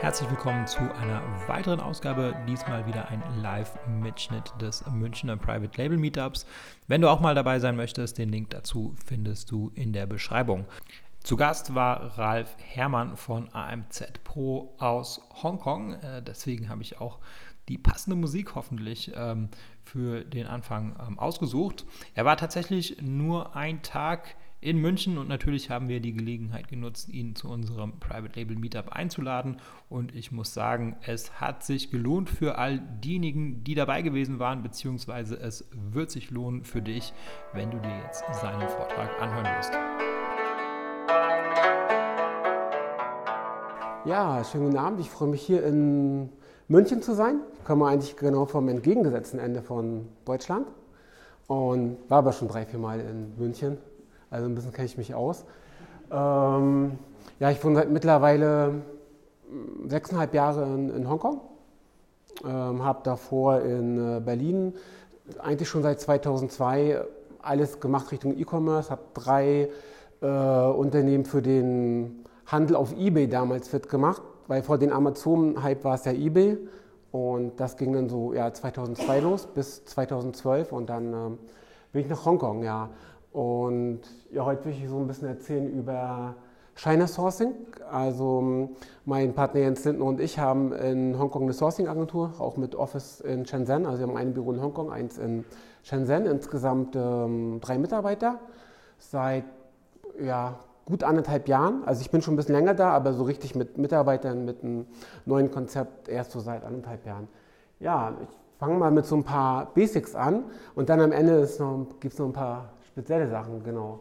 Herzlich willkommen zu einer weiteren Ausgabe. Diesmal wieder ein Live-Mitschnitt des Münchner Private Label Meetups. Wenn du auch mal dabei sein möchtest, den Link dazu findest du in der Beschreibung. Zu Gast war Ralf Herrmann von AMZ Pro aus Hongkong. Äh, deswegen habe ich auch die passende Musik hoffentlich ähm, für den Anfang ähm, ausgesucht. Er war tatsächlich nur ein Tag in München und natürlich haben wir die Gelegenheit genutzt, ihn zu unserem Private Label Meetup einzuladen und ich muss sagen, es hat sich gelohnt für all diejenigen, die dabei gewesen waren, beziehungsweise es wird sich lohnen für dich, wenn du dir jetzt seinen Vortrag anhören wirst. Ja, schönen guten Abend. Ich freue mich hier in München zu sein. Ich komme eigentlich genau vom entgegengesetzten Ende von Deutschland und war aber schon drei, vier Mal in München also ein bisschen kenne ich mich aus. Ähm, ja, ich wohne seit mittlerweile sechseinhalb Jahre in, in Hongkong. Ähm, habe davor in äh, Berlin eigentlich schon seit 2002 alles gemacht Richtung E-Commerce. Habe drei äh, Unternehmen für den Handel auf eBay damals fit gemacht, weil vor dem Amazon-Hype war es ja eBay. Und das ging dann so ja, 2002 los bis 2012 und dann ähm, bin ich nach Hongkong, ja. Und ja, heute will ich so ein bisschen erzählen über China Sourcing. Also mein Partner Jens Lindner und ich haben in Hongkong eine Sourcing-Agentur, auch mit Office in Shenzhen. Also wir haben ein Büro in Hongkong, eins in Shenzhen, insgesamt ähm, drei Mitarbeiter. Seit ja, gut anderthalb Jahren. Also ich bin schon ein bisschen länger da, aber so richtig mit Mitarbeitern, mit einem neuen Konzept erst so seit anderthalb Jahren. Ja, ich fange mal mit so ein paar Basics an und dann am Ende gibt es noch ein paar spezielle Sachen, genau.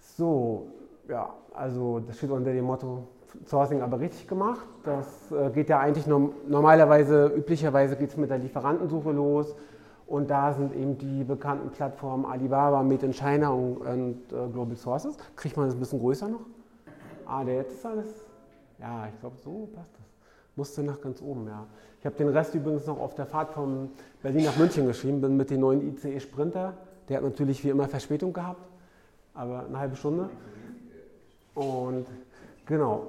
So, ja, also das steht unter dem Motto Sourcing aber richtig gemacht. Das äh, geht ja eigentlich no normalerweise, üblicherweise geht es mit der Lieferantensuche los. Und da sind eben die bekannten Plattformen Alibaba, Made in China und, und äh, Global Sources. Kriegt man das ein bisschen größer noch? Ah, der jetzt ist alles. Ja, ich glaube, so passt das. Musste nach ganz oben, ja. Ich habe den Rest übrigens noch auf der Fahrt von Berlin nach München geschrieben, bin mit den neuen ICE Sprinter der hat natürlich wie immer Verspätung gehabt, aber eine halbe Stunde. Und genau,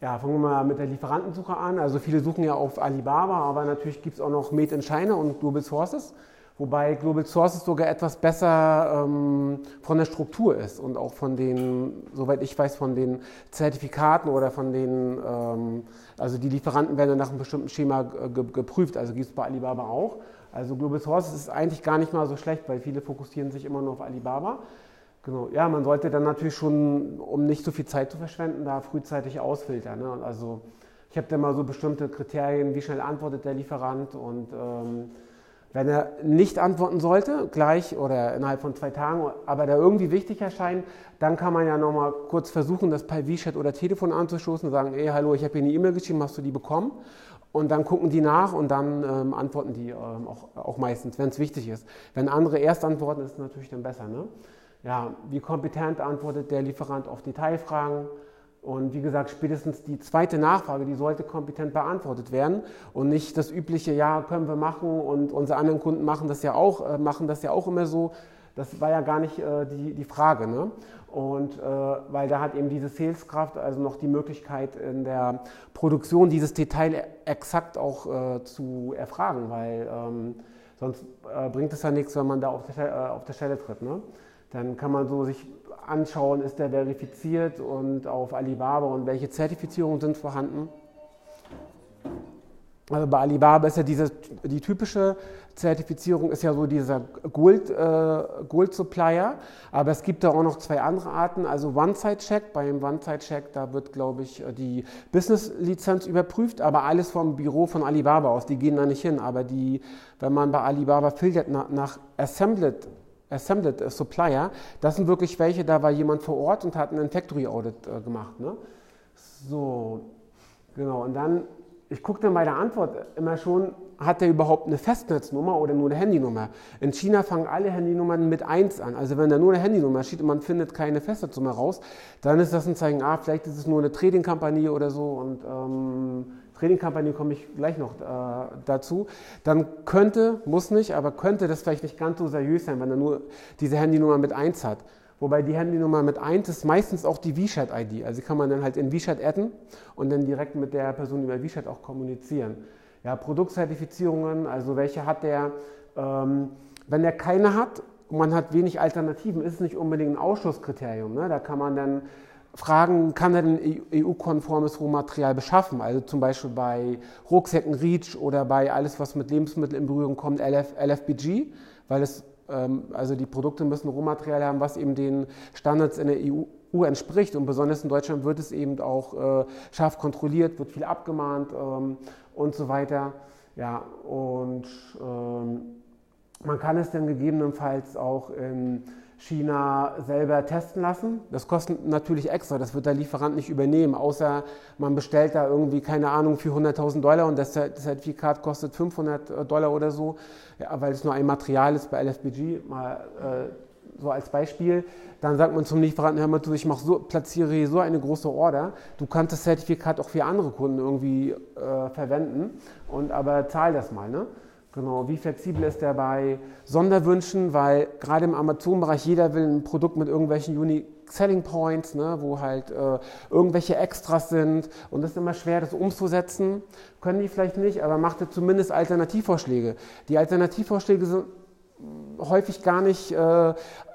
ja, fangen wir mal mit der Lieferantensuche an. Also viele suchen ja auf Alibaba, aber natürlich gibt es auch noch Made in China und Global Sources, wobei Global Sources sogar etwas besser ähm, von der Struktur ist und auch von den, soweit ich weiß, von den Zertifikaten oder von den, ähm, also die Lieferanten werden nach einem bestimmten Schema geprüft, also gibt es bei Alibaba auch. Also Global Sources ist eigentlich gar nicht mal so schlecht, weil viele fokussieren sich immer nur auf Alibaba. Genau, ja, man sollte dann natürlich schon, um nicht so viel Zeit zu verschwenden, da frühzeitig ausfiltern. Ne? Also ich habe da mal so bestimmte Kriterien, wie schnell antwortet der Lieferant und ähm, wenn er nicht antworten sollte, gleich oder innerhalb von zwei Tagen, aber da irgendwie wichtig erscheint, dann kann man ja nochmal kurz versuchen, das per WeChat oder Telefon anzustoßen und sagen, ey, hallo, ich habe hier eine E-Mail geschrieben, hast du die bekommen? Und dann gucken die nach und dann ähm, antworten die ähm, auch, auch, meistens, wenn es wichtig ist. Wenn andere erst antworten, ist es natürlich dann besser. Ne? Ja, wie kompetent antwortet der Lieferant auf Detailfragen? Und wie gesagt, spätestens die zweite Nachfrage, die sollte kompetent beantwortet werden und nicht das übliche, ja, können wir machen und unsere anderen Kunden machen das ja auch, äh, machen das ja auch immer so. Das war ja gar nicht äh, die, die Frage. Ne? Und äh, weil da hat eben diese Saleskraft also noch die Möglichkeit in der Produktion dieses Detail exakt auch äh, zu erfragen, weil ähm, sonst äh, bringt es ja nichts, wenn man da auf der, äh, auf der Stelle tritt. Ne? Dann kann man so sich anschauen, ist der verifiziert und auf Alibaba und welche Zertifizierungen sind vorhanden. Also bei Alibaba ist ja diese, die typische Zertifizierung ist ja so dieser Gold, äh, Gold Supplier, aber es gibt da auch noch zwei andere Arten. Also One-Side-Check, beim One-Side-Check, da wird, glaube ich, die Business-Lizenz überprüft, aber alles vom Büro von Alibaba aus, die gehen da nicht hin. Aber die, wenn man bei Alibaba filtert nach, nach Assembled Assembled Supplier, das sind wirklich welche, da war jemand vor Ort und hat einen Factory Audit äh, gemacht. Ne? So, genau. Und dann ich gucke dann bei der Antwort immer schon, hat der überhaupt eine Festnetznummer oder nur eine Handynummer? In China fangen alle Handynummern mit 1 an. Also wenn da nur eine Handynummer steht und man findet keine Festnetznummer raus, dann ist das ein Zeichen, ah, vielleicht ist es nur eine Trading-Kampagne oder so und ähm, Trading-Kampagne komme ich gleich noch äh, dazu. Dann könnte, muss nicht, aber könnte das vielleicht nicht ganz so seriös sein, wenn er nur diese Handynummer mit 1 hat. Wobei die Handynummer mit 1 ist meistens auch die WeChat-ID. Also kann man dann halt in WeChat adden und dann direkt mit der Person über WeChat auch kommunizieren. Ja, Produktzertifizierungen, also welche hat der? Ähm, wenn der keine hat und man hat wenig Alternativen, ist es nicht unbedingt ein Ausschusskriterium. Ne? Da kann man dann fragen, kann er denn EU-konformes Rohmaterial beschaffen? Also zum Beispiel bei Rucksäcken REACH oder bei alles, was mit Lebensmitteln in Berührung kommt, LF, LFBG, weil es, ähm, also die Produkte müssen Rohmaterial haben, was eben den Standards in der EU entspricht. Und besonders in Deutschland wird es eben auch äh, scharf kontrolliert, wird viel abgemahnt ähm, und so weiter. Ja, und ähm, man kann es dann gegebenenfalls auch in China selber testen lassen. Das kostet natürlich extra, das wird der Lieferant nicht übernehmen, außer man bestellt da irgendwie, keine Ahnung, für 100.000 Dollar und das Zertifikat kostet 500 äh, Dollar oder so, ja, weil es nur ein Material ist bei LFBG, mal äh, so als Beispiel. Dann sagt man zum Lieferanten, hör mal zu, ich so, platziere hier so eine große Order, du kannst das Zertifikat auch für andere Kunden irgendwie äh, verwenden, und aber zahl das mal. Ne? Genau, wie flexibel ist der bei Sonderwünschen, weil gerade im Amazon-Bereich jeder will ein Produkt mit irgendwelchen Unique Selling Points, ne, wo halt äh, irgendwelche Extras sind und das ist immer schwer, das umzusetzen. Können die vielleicht nicht, aber macht zumindest Alternativvorschläge. Die Alternativvorschläge sind häufig gar nicht äh,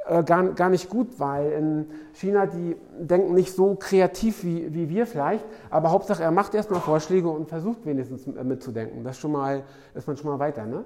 äh, gar, gar nicht gut, weil in China, die denken nicht so kreativ wie, wie wir vielleicht, aber Hauptsache er macht erstmal Vorschläge und versucht wenigstens mitzudenken. Das schon mal, ist man schon mal weiter, ne?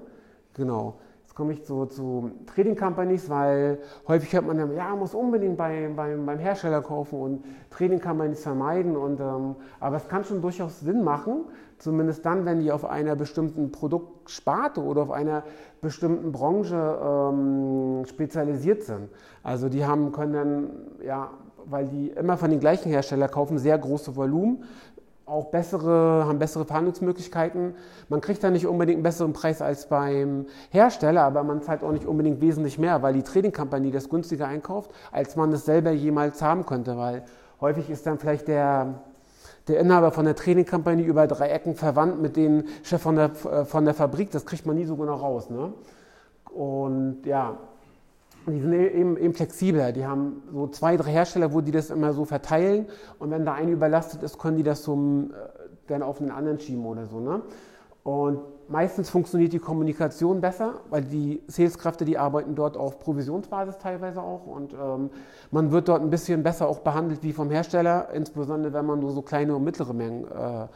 Genau. Jetzt komme ich zu, zu Trading Companies, weil häufig hört man ja, ja, muss unbedingt bei, beim, beim Hersteller kaufen und Trading Companies vermeiden. Und, ähm, aber es kann schon durchaus Sinn machen, zumindest dann, wenn die auf einer bestimmten Produktsparte oder auf einer bestimmten Branche ähm, spezialisiert sind. Also die haben, können dann, ja, weil die immer von den gleichen Herstellern kaufen, sehr große Volumen, auch bessere, haben bessere Verhandlungsmöglichkeiten. Man kriegt da nicht unbedingt einen besseren Preis als beim Hersteller, aber man zahlt auch nicht unbedingt wesentlich mehr, weil die Trading-Kampagne das günstiger einkauft, als man es selber jemals haben könnte, weil häufig ist dann vielleicht der, der Inhaber von der Trading-Kampagne über drei Ecken verwandt mit dem Chef von der, äh, von der Fabrik, das kriegt man nie so genau raus. Ne? Und ja, die sind e-, eben, eben flexibler. Die haben so zwei, drei Hersteller, wo die das immer so verteilen. Und wenn da eine überlastet ist, können die das zum, äh, dann auf einen anderen schieben oder so. Ne? Und meistens funktioniert die Kommunikation besser, weil die Saleskräfte, die arbeiten dort auf Provisionsbasis teilweise auch. Und ähm, man wird dort ein bisschen besser auch behandelt wie vom Hersteller, insbesondere wenn man nur so kleine und mittlere Mengen äh,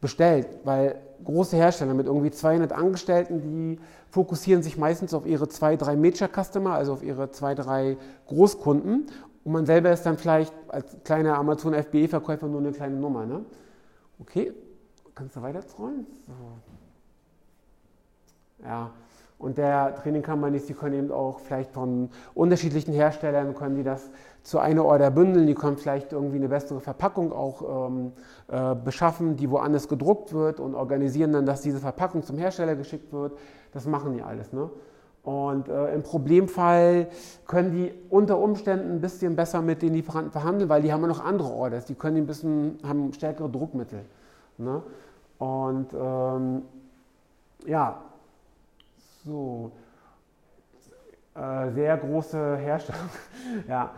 bestellt, weil große Hersteller mit irgendwie 200 Angestellten, die fokussieren sich meistens auf ihre zwei, drei Major-Customer, also auf ihre zwei, drei Großkunden. Und man selber ist dann vielleicht als kleiner Amazon FBE-Verkäufer nur eine kleine Nummer. Ne? Okay, kannst du weiter scrollen? So. Ja, und der Training Companies, die können eben auch vielleicht von unterschiedlichen Herstellern, können die das zu einer Order bündeln, die können vielleicht irgendwie eine bessere Verpackung auch ähm, äh, beschaffen, die woanders gedruckt wird und organisieren dann, dass diese Verpackung zum Hersteller geschickt wird. Das machen die alles. Ne? Und äh, im Problemfall können die unter Umständen ein bisschen besser mit den Lieferanten verhandeln, weil die haben ja noch andere Orders, die können ein bisschen, haben stärkere Druckmittel. Ne? Und ähm, ja, so, äh, sehr große Herstellung. ja,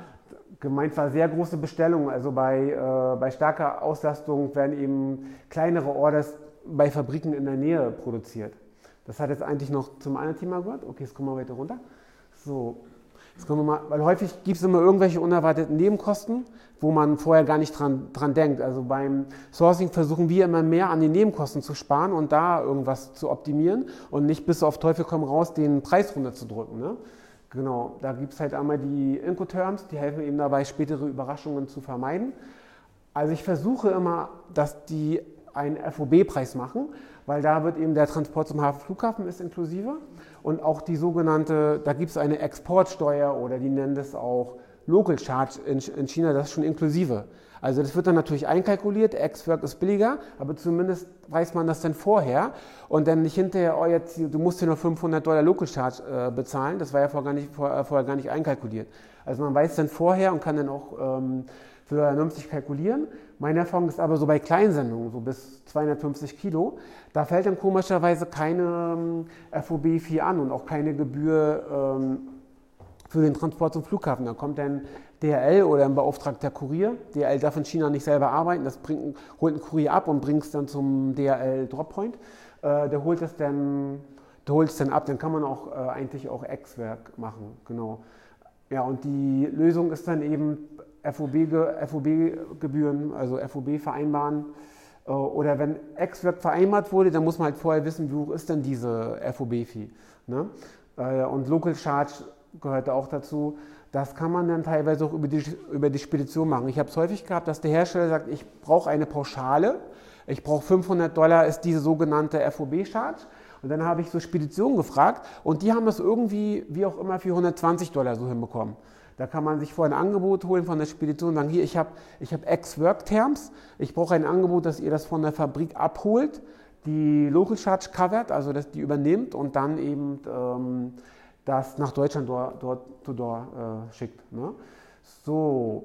gemeint war sehr große Bestellungen. Also bei, äh, bei starker Auslastung werden eben kleinere Orders bei Fabriken in der Nähe produziert. Das hat jetzt eigentlich noch zum anderen Thema gehört. Okay, jetzt kommen wir weiter runter. So, jetzt kommen wir mal, weil häufig gibt es immer irgendwelche unerwarteten Nebenkosten, wo man vorher gar nicht dran, dran denkt. Also beim Sourcing versuchen wir immer mehr an den Nebenkosten zu sparen und da irgendwas zu optimieren und nicht bis auf Teufel komm raus den Preis runterzudrücken. Ne? Genau, da gibt es halt einmal die Incoterms, die helfen eben dabei, spätere Überraschungen zu vermeiden. Also ich versuche immer, dass die einen FOB-Preis machen, weil da wird eben der Transport zum Hafenflughafen ist inklusive und auch die sogenannte, da gibt es eine Exportsteuer oder die nennen das auch Local Charge in, in China, das ist schon inklusive. Also das wird dann natürlich einkalkuliert, Ex-Work ist billiger, aber zumindest weiß man das dann vorher und dann nicht hinterher, oh jetzt, du musst hier noch 500 Dollar Local Charge äh, bezahlen, das war ja vorher gar, nicht, vor, äh, vorher gar nicht einkalkuliert. Also man weiß dann vorher und kann dann auch ähm, vernünftig kalkulieren. Meine Erfahrung ist aber so bei Kleinsendungen, so bis 250 Kilo, da fällt dann komischerweise keine ähm, FOB-Fee an und auch keine Gebühr ähm, für den Transport zum Flughafen. Da kommt dann DHL oder ein beauftragter Kurier. DHL darf in China nicht selber arbeiten, das bringt, holt ein Kurier ab und bringt es dann zum DHL Droppoint. Äh, der holt es dann, der holt es dann ab, dann kann man auch äh, eigentlich auch Ex-Werk machen, genau. Ja, und die Lösung ist dann eben FOB-Gebühren, FOB also FOB vereinbaren. Äh, oder wenn Ex-Werk vereinbart wurde, dann muss man halt vorher wissen, wie hoch ist denn diese FOB-Fee. Ne? Äh, und Local Charge gehört auch dazu. Das kann man dann teilweise auch über die, über die Spedition machen. Ich habe es häufig gehabt, dass der Hersteller sagt, ich brauche eine Pauschale, ich brauche 500 Dollar, ist diese sogenannte FOB-Charge. Und dann habe ich so Speditionen gefragt und die haben das irgendwie, wie auch immer, für 120 Dollar so hinbekommen. Da kann man sich vorher ein Angebot holen von der Spedition und sagen, hier, ich habe ich hab Ex-Work-Terms, ich brauche ein Angebot, dass ihr das von der Fabrik abholt, die Local Charge covert, also dass die übernimmt und dann eben ähm, das nach Deutschland dort, dort to door äh, schickt. Ne? So,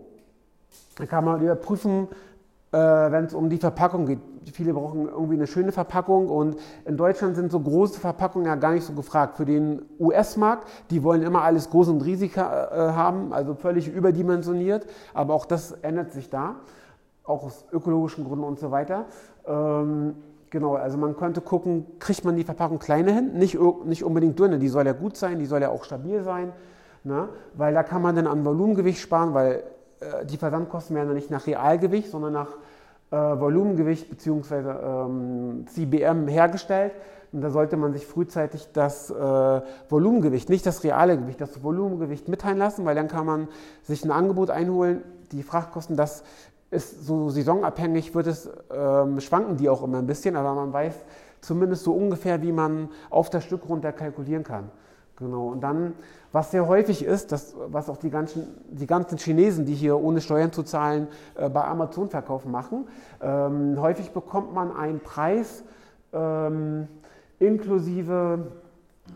dann kann man überprüfen, äh, wenn es um die Verpackung geht. Viele brauchen irgendwie eine schöne Verpackung und in Deutschland sind so große Verpackungen ja gar nicht so gefragt. Für den US-Markt, die wollen immer alles groß und riesig äh, haben, also völlig überdimensioniert, aber auch das ändert sich da, auch aus ökologischen Gründen und so weiter. Ähm, Genau, also man könnte gucken, kriegt man die Verpackung kleiner hin, nicht, nicht unbedingt dünne, die soll ja gut sein, die soll ja auch stabil sein, ne? weil da kann man dann an Volumengewicht sparen, weil die Versandkosten werden ja nicht nach Realgewicht, sondern nach äh, Volumengewicht bzw. Ähm, CBM hergestellt. Und da sollte man sich frühzeitig das äh, Volumengewicht, nicht das reale Gewicht, das Volumengewicht mitteilen lassen, weil dann kann man sich ein Angebot einholen, die Frachtkosten, das ist so saisonabhängig, wird es, ähm, schwanken die auch immer ein bisschen, aber man weiß zumindest so ungefähr, wie man auf das Stück runter kalkulieren kann. Genau. Und dann, was sehr häufig ist, das, was auch die ganzen, die ganzen Chinesen, die hier ohne Steuern zu zahlen äh, bei Amazon verkaufen, machen, ähm, häufig bekommt man einen Preis ähm, inklusive,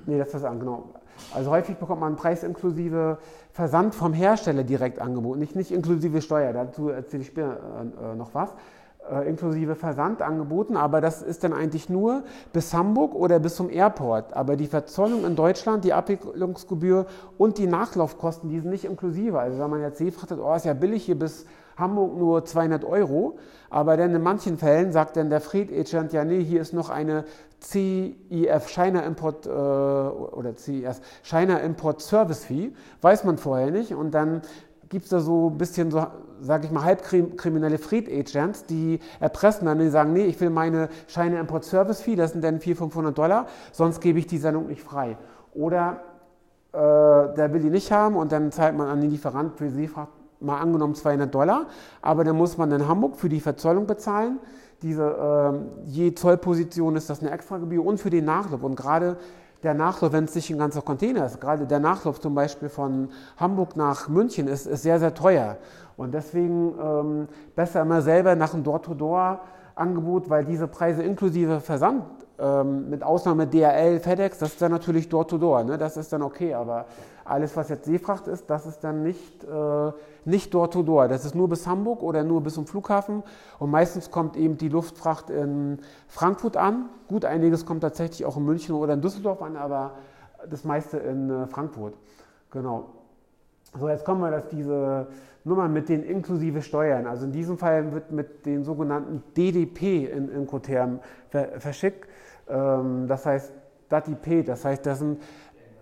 nee, das ist genau. Also häufig bekommt man einen Preis inklusive Versand vom Hersteller direkt angeboten, nicht, nicht inklusive Steuer, dazu erzähle ich später äh, noch was, äh, inklusive Versand angeboten, aber das ist dann eigentlich nur bis Hamburg oder bis zum Airport. Aber die Verzollung in Deutschland, die Abwicklungsgebühr und die Nachlaufkosten, die sind nicht inklusive. Also wenn man jetzt seefrachtet, oh, ist ja billig hier bis Hamburg nur 200 Euro, aber dann in manchen Fällen sagt dann der Freight Agent, ja nee, hier ist noch eine CIF China Import äh, oder CIS China Import Service Fee, weiß man vorher nicht und dann gibt es da so ein bisschen so, sage ich mal, halbkriminelle Freight Agents, die erpressen dann, die sagen, nee, ich will meine China Import Service Fee, das sind dann 400, 500 Dollar, sonst gebe ich die Sendung nicht frei. Oder äh, der will die nicht haben und dann zahlt man an den Lieferant für Seefracht mal angenommen 200 Dollar, aber dann muss man in Hamburg für die Verzollung bezahlen diese, äh, je Zollposition ist das eine Extragebühr und für den Nachlauf. Und gerade der Nachlauf, wenn es nicht ein ganzer Container ist, gerade der Nachlauf zum Beispiel von Hamburg nach München ist, ist sehr, sehr teuer. Und deswegen ähm, besser immer selber nach einem Door-to-Door-Angebot, weil diese Preise inklusive Versand, ähm, mit Ausnahme DHL, FedEx, das ist dann natürlich Door-to-Door, -Door, ne? das ist dann okay, aber alles, was jetzt Seefracht ist, das ist dann nicht, äh, nicht Door-to-Door. Das ist nur bis Hamburg oder nur bis zum Flughafen. Und meistens kommt eben die Luftfracht in Frankfurt an. Gut, einiges kommt tatsächlich auch in München oder in Düsseldorf an, aber das meiste in äh, Frankfurt. Genau. So, jetzt kommen wir, dass diese Nummer mit den inklusive Steuern, also in diesem Fall wird mit den sogenannten DDP in Incoterm verschickt. Ähm, das heißt DATIP, das heißt, das sind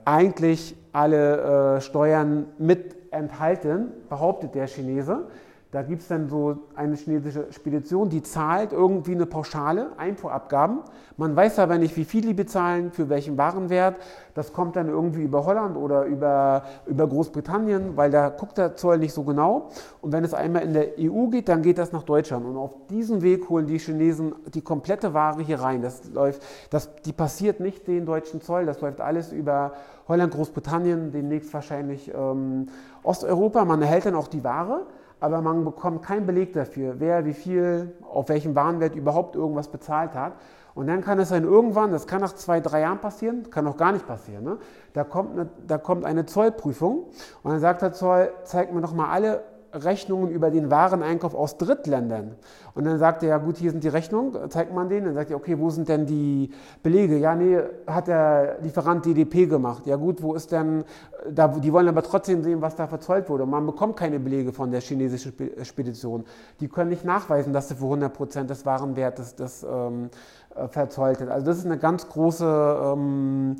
eigentlich alle äh, Steuern mit enthalten, behauptet der Chinese. Da gibt es dann so eine chinesische Spedition, die zahlt irgendwie eine Pauschale, Einfuhrabgaben. Man weiß aber nicht, wie viel die bezahlen, für welchen Warenwert. Das kommt dann irgendwie über Holland oder über, über Großbritannien, weil da guckt der Zoll nicht so genau. Und wenn es einmal in der EU geht, dann geht das nach Deutschland. Und auf diesem Weg holen die Chinesen die komplette Ware hier rein. Das läuft, das, die passiert nicht den deutschen Zoll, das läuft alles über Holland, Großbritannien, demnächst wahrscheinlich ähm, Osteuropa. Man erhält dann auch die Ware aber man bekommt keinen Beleg dafür, wer wie viel, auf welchem Warenwert überhaupt irgendwas bezahlt hat. Und dann kann es dann irgendwann, das kann nach zwei, drei Jahren passieren, kann auch gar nicht passieren, ne? da, kommt eine, da kommt eine Zollprüfung und dann sagt der Zoll, zeigt mir doch mal alle Rechnungen über den Wareneinkauf aus Drittländern. Und dann sagt er, ja gut, hier sind die Rechnungen, zeigt man denen. Dann sagt er, okay, wo sind denn die Belege? Ja, nee, hat der Lieferant DDP gemacht. Ja gut, wo ist denn, da, die wollen aber trotzdem sehen, was da verzollt wurde. Und man bekommt keine Belege von der chinesischen Spedition. Die können nicht nachweisen, dass sie für 100 Prozent des Warenwertes das ähm, äh, verzollt hat. Also das ist eine ganz große... Ähm,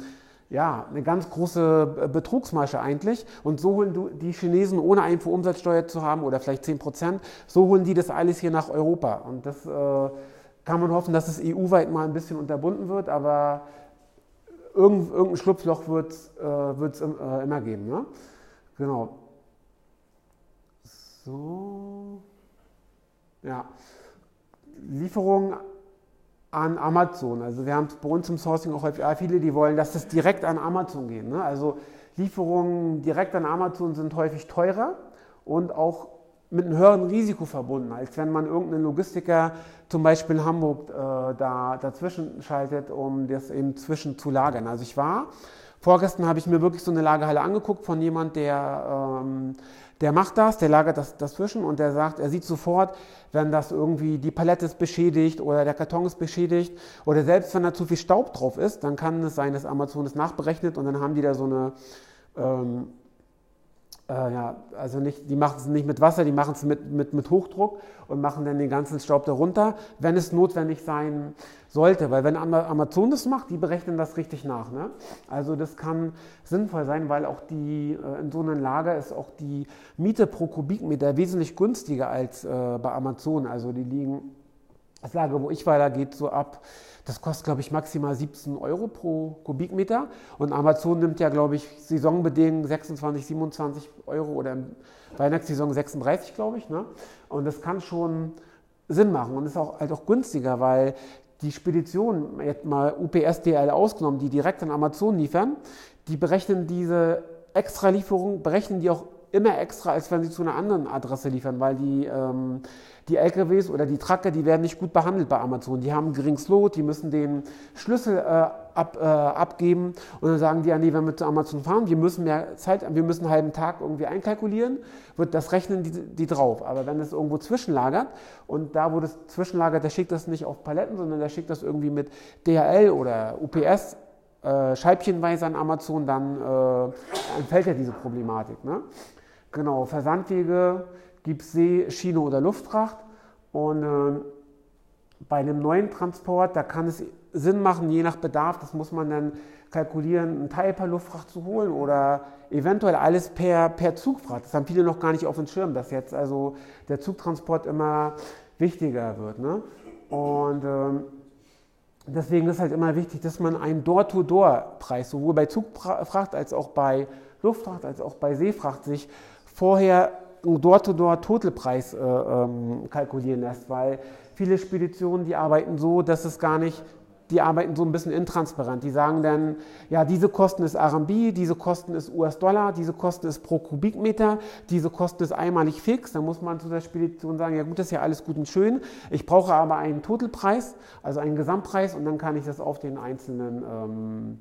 ja, eine ganz große Betrugsmasche eigentlich. Und so holen die Chinesen, ohne Einfuhrumsatzsteuer zu haben oder vielleicht 10 Prozent, so holen die das alles hier nach Europa. Und das äh, kann man hoffen, dass es EU-weit mal ein bisschen unterbunden wird, aber irgend, irgendein Schlupfloch wird es äh, äh, immer geben. Ne? Genau. So. Ja. Lieferung an Amazon. Also wir haben bei uns im Sourcing auch häufig viele, die wollen, dass das direkt an Amazon geht. Ne? Also Lieferungen direkt an Amazon sind häufig teurer und auch mit einem höheren Risiko verbunden, als wenn man irgendeinen Logistiker zum Beispiel in Hamburg äh, da dazwischen schaltet, um das eben zwischen zu lagern. Also ich war, vorgestern habe ich mir wirklich so eine Lagerhalle angeguckt von jemand, der ähm, der macht das, der lagert das dazwischen und der sagt, er sieht sofort, wenn das irgendwie die Palette ist beschädigt oder der Karton ist beschädigt oder selbst wenn da zu viel Staub drauf ist, dann kann es sein, dass Amazon es nachberechnet und dann haben die da so eine ähm, äh, ja, also nicht, die machen es nicht mit Wasser, die machen es mit, mit, mit Hochdruck und machen dann den ganzen Staub darunter, wenn es notwendig sein sollte. Weil wenn Amazon das macht, die berechnen das richtig nach. Ne? Also das kann sinnvoll sein, weil auch die, äh, in so einem Lager ist auch die Miete pro Kubikmeter wesentlich günstiger als äh, bei Amazon. Also die liegen, das Lager, wo ich war, da geht so ab das kostet, glaube ich, maximal 17 Euro pro Kubikmeter. Und Amazon nimmt ja, glaube ich, saisonbedingt 26, 27 Euro oder Weihnachtssaison 36, glaube ich. Ne? Und das kann schon Sinn machen und ist auch halt auch günstiger, weil die Speditionen, jetzt mal UPS, DL ausgenommen, die direkt an Amazon liefern, die berechnen diese Extra-Lieferung, berechnen die auch immer extra, als wenn sie zu einer anderen Adresse liefern, weil die ähm, die LKWs oder die Tracker, die werden nicht gut behandelt bei Amazon. Die haben ein geringes Lot, die müssen den Schlüssel äh, ab, äh, abgeben und dann sagen die, ja, nee, wenn wir zu Amazon fahren, wir müssen mehr Zeit, wir müssen einen halben Tag irgendwie einkalkulieren, wird das rechnen die, die drauf. Aber wenn es irgendwo zwischenlagert und da, wo das zwischenlagert, der schickt das nicht auf Paletten, sondern der schickt das irgendwie mit DHL oder UPS äh, scheibchenweise an Amazon, dann äh, entfällt ja diese Problematik. Ne? Genau, Versandwege gibt es See, Schiene oder Luftfracht. Und äh, bei einem neuen Transport, da kann es Sinn machen, je nach Bedarf, das muss man dann kalkulieren, einen Teil per Luftfracht zu holen oder eventuell alles per, per Zugfracht. Das haben viele noch gar nicht auf dem Schirm, dass jetzt also der Zugtransport immer wichtiger wird. Ne? Und ähm, deswegen ist halt immer wichtig, dass man einen Door-to-Door-Preis sowohl bei Zugfracht als auch bei Luftfracht als auch bei Seefracht sich vorher Door-to-Door-Totalpreis äh, ähm, kalkulieren lässt, weil viele Speditionen, die arbeiten so, dass es gar nicht, die arbeiten so ein bisschen intransparent. Die sagen dann, ja, diese Kosten ist RMB, diese Kosten ist US-Dollar, diese Kosten ist pro Kubikmeter, diese Kosten ist einmalig fix. Dann muss man zu der Spedition sagen, ja gut, das ist ja alles gut und schön. Ich brauche aber einen Totalpreis, also einen Gesamtpreis und dann kann ich das auf den einzelnen, ähm,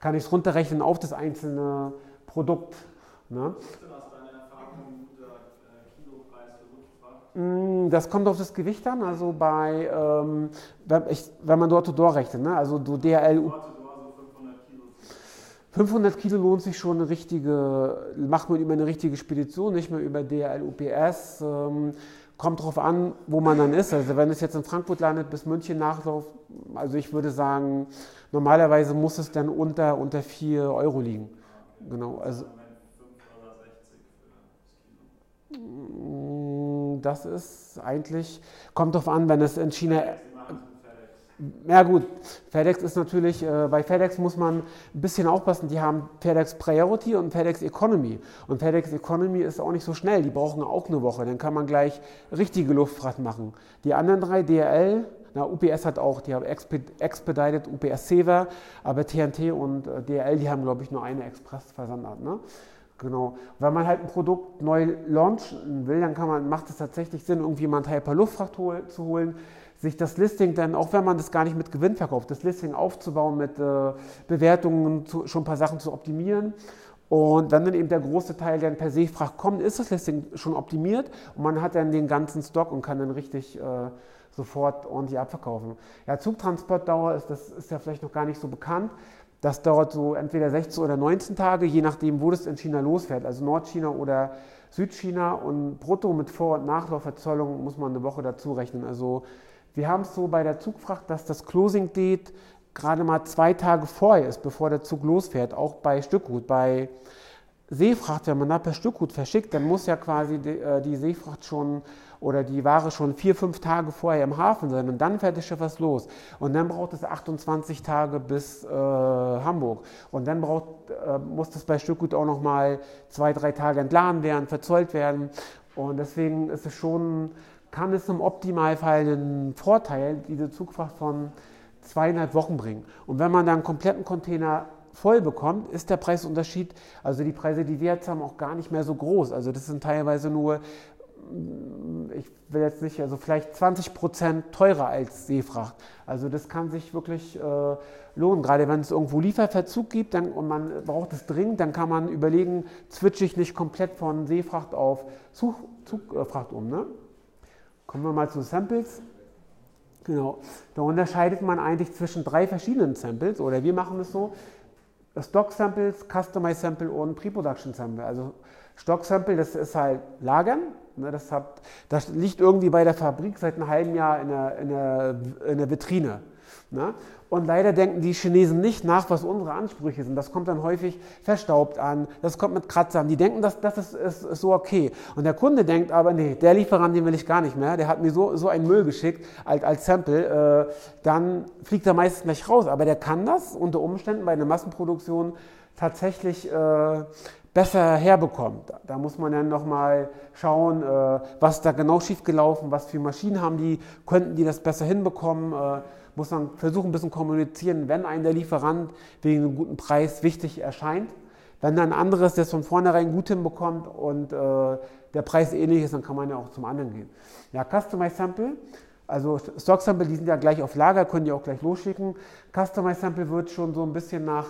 kann ich es runterrechnen auf das einzelne Produkt. Ne? Das kommt auf das Gewicht an. Also bei, ähm, wenn, man dort to door rechnet, ne? also du DRL. 500 Kilo lohnt sich schon eine richtige, macht man über eine richtige Spedition, nicht mehr über DRL UPS. Ähm, kommt darauf an, wo man dann ist. Also wenn es jetzt in Frankfurt landet, bis München nachläuft, also ich würde sagen, normalerweise muss es dann unter, unter 4 Euro liegen. Genau, also das ist eigentlich, kommt darauf an, wenn es in China. Ja gut, FedEx ist natürlich, äh, bei FedEx muss man ein bisschen aufpassen, die haben FedEx Priority und FedEx Economy. Und FedEx Economy ist auch nicht so schnell, die brauchen auch eine Woche, dann kann man gleich richtige Luftfracht machen. Die anderen drei, DRL, na, UPS hat auch, die haben Expedited, UPS Sever, aber TNT und äh, DRL, die haben glaube ich nur eine Express-Versandart. Ne? Genau. Wenn man halt ein Produkt neu launchen will, dann man, macht es tatsächlich Sinn, irgendwie mal einen Teil per Luftfracht hol, zu holen, sich das Listing dann, auch wenn man das gar nicht mit Gewinn verkauft, das Listing aufzubauen, mit äh, Bewertungen, zu, schon ein paar Sachen zu optimieren Und wenn dann eben der große Teil dann per Seefracht kommt, ist das Listing schon optimiert und man hat dann den ganzen Stock und kann dann richtig äh, sofort ordentlich abverkaufen. Ja, Zugtransportdauer ist, das ist ja vielleicht noch gar nicht so bekannt. Das dauert so entweder 16 oder 19 Tage, je nachdem, wo das in China losfährt. Also Nordchina oder Südchina und brutto mit Vor- und Nachlaufverzollung muss man eine Woche dazu rechnen. Also wir haben es so bei der Zugfracht, dass das Closing Date gerade mal zwei Tage vorher ist, bevor der Zug losfährt, auch bei Stückgut. Bei Seefracht, wenn man da per Stückgut verschickt, dann muss ja quasi die, äh, die Seefracht schon oder die Ware schon vier, fünf Tage vorher im Hafen sein und dann fährt das Schiff was los. Und dann braucht es 28 Tage bis äh, Hamburg. Und dann braucht, äh, muss das bei Stückgut auch nochmal zwei, drei Tage entladen werden, verzollt werden. Und deswegen ist es schon, kann es im Optimalfall einen Vorteil, diese Zugfracht von zweieinhalb Wochen bringen. Und wenn man dann einen kompletten Container voll bekommt, ist der Preisunterschied, also die Preise, die wir jetzt haben, auch gar nicht mehr so groß. Also das sind teilweise nur, ich will jetzt nicht, also vielleicht 20 Prozent teurer als Seefracht. Also das kann sich wirklich äh, lohnen. Gerade wenn es irgendwo Lieferverzug gibt dann, und man braucht es dringend, dann kann man überlegen, switche ich nicht komplett von Seefracht auf Zug, Zugfracht um. Ne? Kommen wir mal zu Samples. Genau. Da unterscheidet man eigentlich zwischen drei verschiedenen Samples, oder wir machen es so: Stock Samples, Customize Sample und Pre-Production Sample. Also Stock Sample, das ist halt Lagern. Ne, das, hat, das liegt irgendwie bei der Fabrik seit einem halben Jahr in der, in der, in der Vitrine. Ne? Und leider denken die Chinesen nicht nach, was unsere Ansprüche sind. Das kommt dann häufig verstaubt an, das kommt mit Kratzern. Die denken, das, das ist, ist, ist, so okay. Und der Kunde denkt aber, nee, der Lieferant, den will ich gar nicht mehr. Der hat mir so, so einen Müll geschickt als, als Sample. Äh, dann fliegt er meistens gleich raus. Aber der kann das unter Umständen bei einer Massenproduktion tatsächlich äh, besser herbekommen. Da muss man dann nochmal schauen, äh, was da genau schiefgelaufen, was für Maschinen haben die, könnten die das besser hinbekommen. Äh, muss man versuchen, ein bisschen kommunizieren, wenn ein der Lieferant wegen einem guten Preis wichtig erscheint. Wenn dann ein anderes das von vornherein gut hinbekommt und äh, der Preis ähnlich ist, dann kann man ja auch zum anderen gehen. Ja, Customized Sample, also Stock Sample, die sind ja gleich auf Lager, können die auch gleich losschicken. Customized Sample wird schon so ein bisschen nach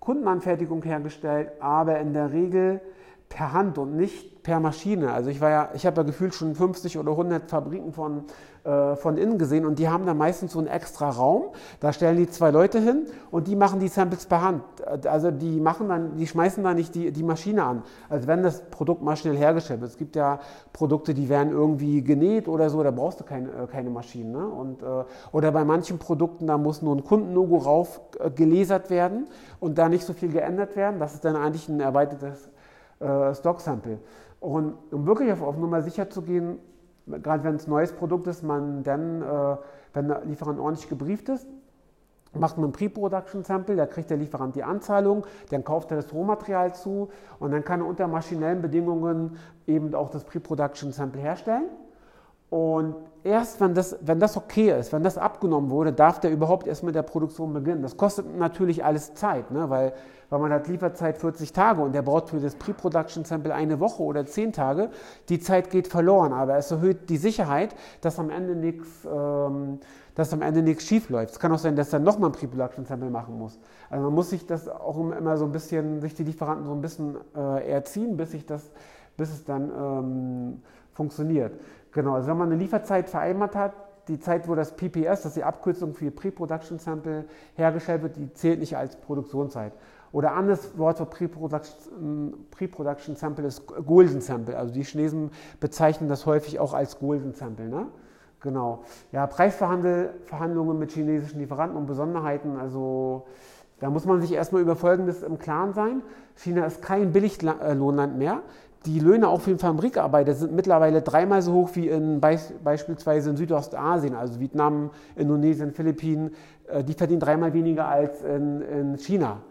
Kundenanfertigung hergestellt, aber in der Regel per Hand und nicht per Maschine. Also ich war ja, ich habe ja gefühlt schon 50 oder 100 Fabriken von, äh, von innen gesehen und die haben da meistens so einen extra Raum. Da stellen die zwei Leute hin und die machen die Samples per Hand. Also die machen dann, die schmeißen da nicht die, die Maschine an. Also wenn das Produkt maschinell hergestellt wird. Es gibt ja Produkte, die werden irgendwie genäht oder so, da brauchst du keine, äh, keine Maschinen. Ne? Und, äh, oder bei manchen Produkten, da muss nur ein Kundenlogo rauf äh, gelasert werden und da nicht so viel geändert werden. Das ist dann eigentlich ein erweitertes Stock-Sample. Und um wirklich auf, auf Nummer sicher zu gehen, gerade wenn es ein neues Produkt ist, man dann, äh, wenn der Lieferant ordentlich gebrieft ist, macht man ein Pre-Production-Sample, da kriegt der Lieferant die Anzahlung, dann kauft er das Rohmaterial zu und dann kann er unter maschinellen Bedingungen eben auch das Pre-Production-Sample herstellen. Und erst wenn das, wenn das okay ist, wenn das abgenommen wurde, darf der überhaupt erst mit der Produktion beginnen. Das kostet natürlich alles Zeit, ne? weil, weil man hat Lieferzeit 40 Tage und der braucht für das Pre-Production-Sample eine Woche oder 10 Tage. Die Zeit geht verloren, aber es erhöht die Sicherheit, dass am Ende nichts ähm, dass am Ende nichts schief läuft. Es kann auch sein, dass er nochmal ein Pre-Production-Sample machen muss. Also man muss sich das auch immer so ein bisschen, sich die Lieferanten so ein bisschen äh, erziehen, bis, sich das, bis es dann ähm, funktioniert. Genau, also wenn man eine Lieferzeit vereinbart hat, die Zeit, wo das PPS, das ist die Abkürzung für Pre-Production Sample, hergestellt wird, die zählt nicht als Produktionszeit. Oder anderes Wort für Pre-Production Pre Sample ist Golden Sample. Also die Chinesen bezeichnen das häufig auch als Golden Sample. Ne? Genau. Ja, Preisverhandlungen mit chinesischen Lieferanten und Besonderheiten. Also da muss man sich erstmal über Folgendes im Klaren sein. China ist kein Billiglohnland mehr die Löhne auch für den Fabrikarbeiter sind mittlerweile dreimal so hoch wie in Beis beispielsweise in Südostasien, also Vietnam, Indonesien, Philippinen. Äh, die verdienen dreimal weniger als in, in China.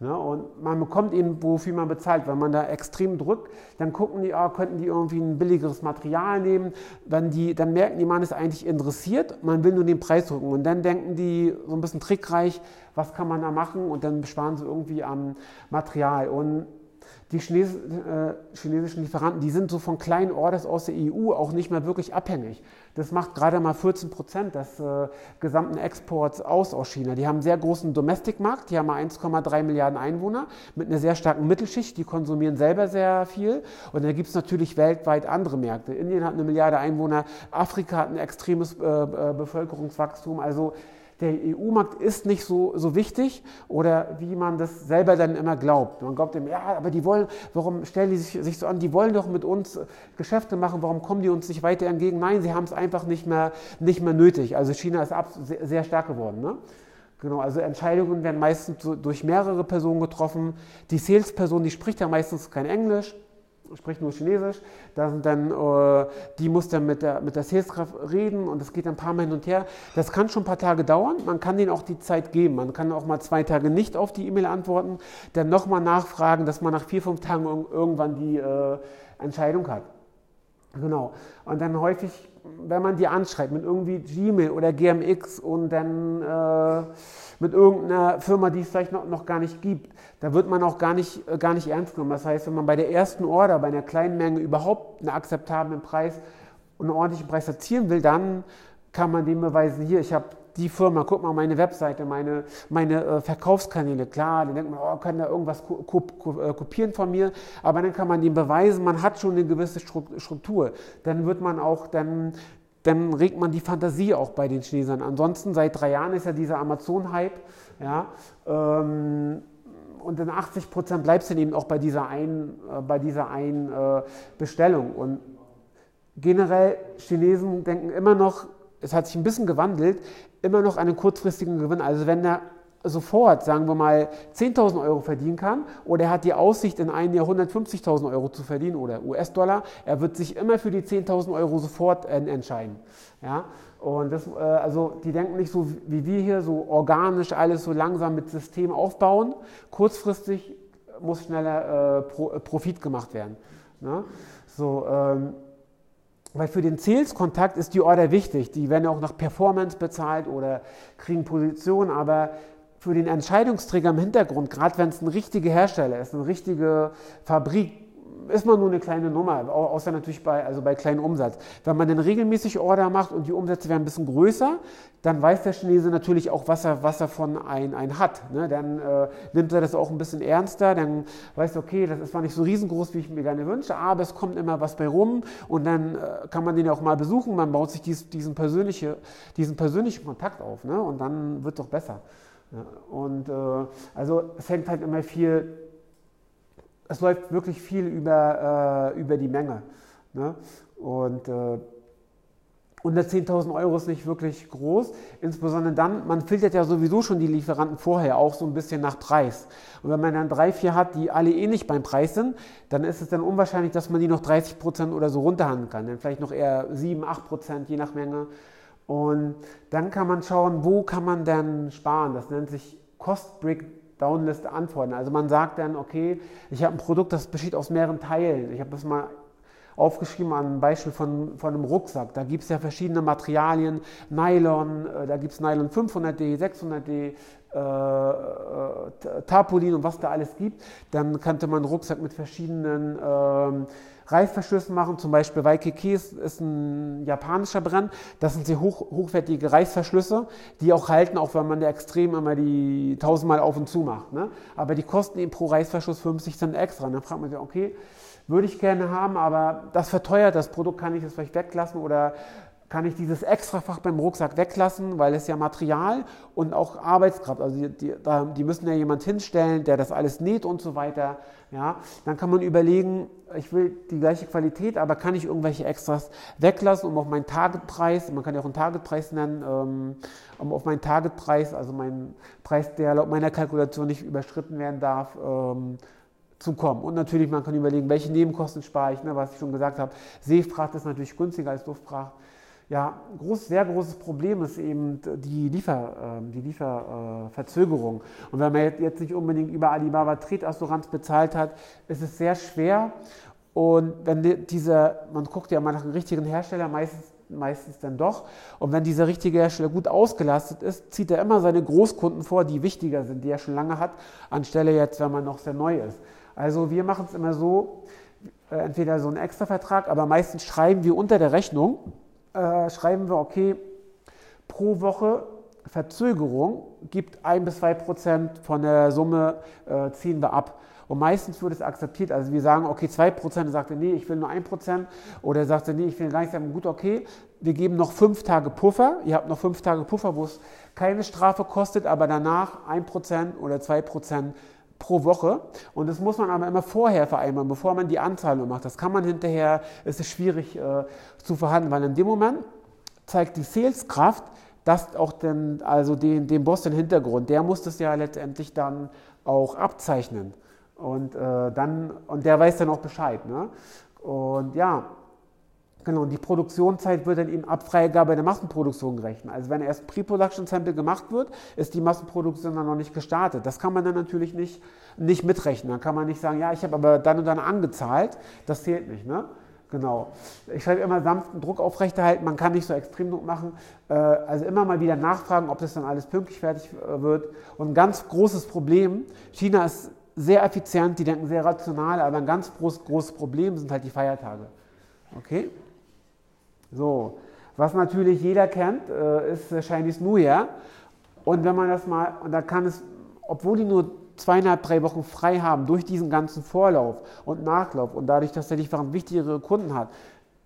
Ja, und man bekommt eben, wofür man bezahlt. Wenn man da extrem drückt, dann gucken die, ah, könnten die irgendwie ein billigeres Material nehmen. Wenn die, dann merken die, man ist eigentlich interessiert, man will nur den Preis drücken. Und dann denken die so ein bisschen trickreich, was kann man da machen? Und dann sparen sie irgendwie am Material. Und die Chines äh, chinesischen Lieferanten, die sind so von kleinen Orders aus der EU auch nicht mehr wirklich abhängig. Das macht gerade mal 14 Prozent des äh, gesamten Exports aus aus China. Die haben einen sehr großen Domestic-Markt, die haben 1,3 Milliarden Einwohner mit einer sehr starken Mittelschicht, die konsumieren selber sehr viel. Und dann gibt es natürlich weltweit andere Märkte. Indien hat eine Milliarde Einwohner, Afrika hat ein extremes äh, äh Bevölkerungswachstum. Also der EU-Markt ist nicht so, so wichtig oder wie man das selber dann immer glaubt. Man glaubt immer, ja, aber die wollen, warum stellen die sich, sich so an, die wollen doch mit uns Geschäfte machen, warum kommen die uns nicht weiter entgegen? Nein, sie haben es einfach nicht mehr, nicht mehr nötig. Also China ist sehr, sehr stark geworden. Ne? Genau, also Entscheidungen werden meistens durch mehrere Personen getroffen. Die Salesperson, die spricht ja meistens kein Englisch spricht nur Chinesisch, da sind dann, äh, die muss dann mit der, mit der Saleskraft reden und es geht ein paar Mal hin und her. Das kann schon ein paar Tage dauern, man kann denen auch die Zeit geben. Man kann auch mal zwei Tage nicht auf die E-Mail antworten, dann nochmal nachfragen, dass man nach vier, fünf Tagen irgendwann die äh, Entscheidung hat. Genau. Und dann häufig, wenn man die anschreibt mit irgendwie Gmail oder GMX und dann äh, mit irgendeiner Firma, die es vielleicht noch, noch gar nicht gibt, da wird man auch gar nicht, äh, gar nicht ernst genommen. Das heißt, wenn man bei der ersten Order, bei einer kleinen Menge überhaupt einen akzeptablen Preis und einen ordentlichen Preis erzielen will, dann kann man dem beweisen, hier, ich habe die Firma, guck mal, meine Webseite, meine, meine äh, Verkaufskanäle, klar, dann denkt man, oh, kann da irgendwas ko ko äh, kopieren von mir, aber dann kann man dem beweisen, man hat schon eine gewisse Struktur. Dann wird man auch, dann dann regt man die Fantasie auch bei den Chinesern. Ansonsten seit drei Jahren ist ja dieser Amazon-Hype, ja, ähm, und in 80 Prozent bleibt es dann eben auch bei dieser einen, äh, bei dieser einen äh, Bestellung. Und generell, Chinesen denken immer noch, es hat sich ein bisschen gewandelt, immer noch einen kurzfristigen Gewinn. Also wenn der sofort, sagen wir mal, 10.000 Euro verdienen kann oder er hat die Aussicht, in einem Jahr 150.000 Euro zu verdienen oder US-Dollar, er wird sich immer für die 10.000 Euro sofort entscheiden. Ja? Und das, äh, also die denken nicht so wie wir hier, so organisch alles so langsam mit System aufbauen. Kurzfristig muss schneller äh, Profit gemacht werden. Ne? So, ähm, weil für den Sales-Kontakt ist die Order wichtig. Die werden auch nach Performance bezahlt oder kriegen Position, aber für den Entscheidungsträger im Hintergrund, gerade wenn es ein richtiger Hersteller ist, eine richtige Fabrik, ist man nur eine kleine Nummer, außer natürlich bei, also bei kleinem Umsatz. Wenn man dann regelmäßig Order macht und die Umsätze werden ein bisschen größer, dann weiß der Chinese natürlich auch, was er, was er von ein, ein hat. Ne? Dann äh, nimmt er das auch ein bisschen ernster, dann weiß er, okay, das ist zwar nicht so riesengroß, wie ich mir gerne wünsche, aber es kommt immer was bei rum und dann äh, kann man den ja auch mal besuchen, man baut sich dies, diesen, persönliche, diesen persönlichen Kontakt auf ne? und dann wird es doch besser. Ja, und äh, also es hängt halt immer viel, es läuft wirklich viel über, äh, über die Menge. Ne? Und äh, 110.000 Euro ist nicht wirklich groß, insbesondere dann, man filtert ja sowieso schon die Lieferanten vorher auch so ein bisschen nach Preis. Und wenn man dann drei, vier hat, die alle ähnlich beim Preis sind, dann ist es dann unwahrscheinlich, dass man die noch 30 Prozent oder so runterhandeln kann. Dann vielleicht noch eher 7, 8 Prozent, je nach Menge. Und dann kann man schauen, wo kann man denn sparen. Das nennt sich Cost Breakdown Liste Antworten. Also man sagt dann, okay, ich habe ein Produkt, das besteht aus mehreren Teilen. Ich habe das mal aufgeschrieben an einem Beispiel von, von einem Rucksack. Da gibt es ja verschiedene Materialien, Nylon, äh, da gibt es Nylon 500D, 600D, äh, äh, Tarpaulin und was da alles gibt. Dann könnte man einen Rucksack mit verschiedenen Reißverschlüssen machen, zum Beispiel Waikiki ist, ist ein japanischer Brand. Das sind sehr hoch, hochwertige Reißverschlüsse, die auch halten, auch wenn man der extrem immer die tausendmal auf und zu macht. Ne? Aber die kosten eben pro Reißverschluss 50 Cent extra. dann fragt man sich, okay, würde ich gerne haben, aber das verteuert das Produkt, kann ich es vielleicht weglassen oder kann ich dieses Extrafach beim Rucksack weglassen, weil es ja Material und auch Arbeitskraft, also die, die, die, müssen ja jemand hinstellen, der das alles näht und so weiter. Ja, dann kann man überlegen, ich will die gleiche Qualität, aber kann ich irgendwelche Extras weglassen, um auf meinen Targetpreis, man kann ja auch einen Targetpreis nennen, ähm, um auf meinen Targetpreis, also meinen Preis, der laut meiner Kalkulation nicht überschritten werden darf, ähm, zu kommen. Und natürlich, man kann überlegen, welche Nebenkosten spare ich, ne, was ich schon gesagt habe. Seefracht ist natürlich günstiger als Luftfracht. Ja, groß, sehr großes Problem ist eben die, Liefer, ähm, die Lieferverzögerung. Und wenn man jetzt nicht unbedingt über Alibaba Tretassuranz bezahlt hat, ist es sehr schwer. Und wenn dieser, man guckt ja mal nach einem richtigen Hersteller, meistens, meistens dann doch. Und wenn dieser richtige Hersteller gut ausgelastet ist, zieht er immer seine Großkunden vor, die wichtiger sind, die er schon lange hat, anstelle jetzt, wenn man noch sehr neu ist. Also wir machen es immer so, äh, entweder so einen Extravertrag, aber meistens schreiben wir unter der Rechnung, äh, schreiben wir, okay, pro Woche Verzögerung gibt ein bis zwei Prozent von der Summe, äh, ziehen wir ab. Und meistens wird es akzeptiert. Also wir sagen, okay, 2%, sagt er, nee, ich will nur 1%. Oder sagt er, nee, ich will gar nicht sagen, gut, okay, wir geben noch fünf Tage Puffer. Ihr habt noch fünf Tage Puffer, wo es keine Strafe kostet, aber danach 1% oder 2% pro Woche. Und das muss man aber immer vorher vereinbaren, bevor man die Anzahlung macht. Das kann man hinterher, es ist schwierig äh, zu verhandeln, weil in dem Moment zeigt die Saleskraft, das auch den, also den, den Boss den Hintergrund. Der muss das ja letztendlich dann auch abzeichnen. Und, äh, dann, und der weiß dann auch Bescheid. Ne? Und ja, genau, und die Produktionszeit wird dann eben ab Freigabe der Massenproduktion gerechnet. Also wenn erst Pre-Production-Sample gemacht wird, ist die Massenproduktion dann noch nicht gestartet. Das kann man dann natürlich nicht, nicht mitrechnen. Dann kann man nicht sagen, ja, ich habe aber dann und dann angezahlt. Das zählt nicht. Ne? Genau. Ich schreibe immer sanften Druck aufrechterhalten, man kann nicht so extrem Druck machen. Äh, also immer mal wieder nachfragen, ob das dann alles pünktlich fertig äh, wird. Und ein ganz großes Problem, China ist sehr effizient, die denken sehr rational, aber ein ganz groß, großes Problem sind halt die Feiertage. Okay? So, was natürlich jeder kennt, äh, ist Chinese New Year. Und wenn man das mal, und da kann es, obwohl die nur zweieinhalb, drei Wochen frei haben durch diesen ganzen Vorlauf und Nachlauf und dadurch, dass der Lieferant wichtigere Kunden hat,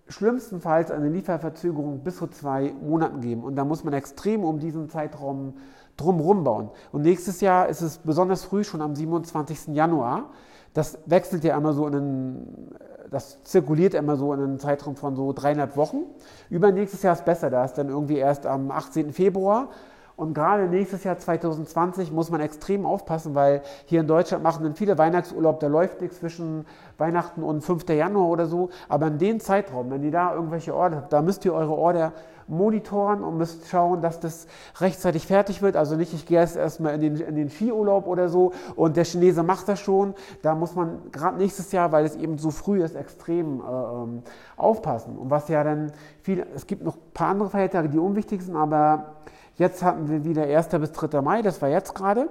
schlimmstenfalls eine Lieferverzögerung bis zu zwei Monaten geben. Und da muss man extrem um diesen Zeitraum drumherum bauen. Und nächstes Jahr ist es besonders früh, schon am 27. Januar. Das wechselt ja immer so in einen, das zirkuliert immer so in einen Zeitraum von so dreieinhalb Wochen. Übernächstes Jahr ist besser, da ist dann irgendwie erst am 18. Februar. Und gerade nächstes Jahr 2020 muss man extrem aufpassen, weil hier in Deutschland machen dann viele Weihnachtsurlaub, da läuft nichts zwischen Weihnachten und 5. Januar oder so. Aber in dem Zeitraum, wenn ihr da irgendwelche Order habt, da müsst ihr eure Order monitoren und müsst schauen, dass das rechtzeitig fertig wird. Also nicht, ich gehe erst erstmal in den, in den Skiurlaub oder so und der Chinese macht das schon. Da muss man gerade nächstes Jahr, weil es eben so früh ist, extrem äh, ähm, aufpassen. Und was ja dann viel, es gibt noch ein paar andere Feiertage, die unwichtig sind, aber jetzt hatten wir wieder 1. bis 3. Mai, das war jetzt gerade.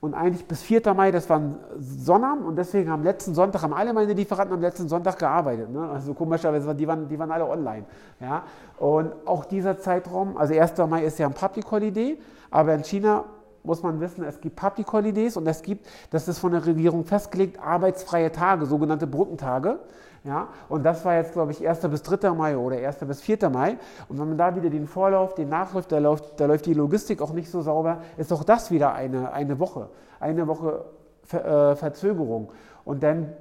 Und eigentlich bis 4. Mai, das war Sonnabend und deswegen am letzten Sonntag haben alle meine Lieferanten am letzten Sonntag gearbeitet. Ne? Also komischerweise, die waren, die waren alle online. Ja? Und auch dieser Zeitraum, also 1. Mai ist ja ein Public Holiday, aber in China muss man wissen, es gibt Public Holidays und es gibt, das ist von der Regierung festgelegt, arbeitsfreie Tage, sogenannte Brückentage. Ja, und das war jetzt, glaube ich, 1. bis 3. Mai oder 1. bis 4. Mai. Und wenn man da wieder den Vorlauf, den Nachlauf, da läuft, da läuft die Logistik auch nicht so sauber, ist auch das wieder eine, eine Woche. Eine Woche Ver, äh, Verzögerung. Und dann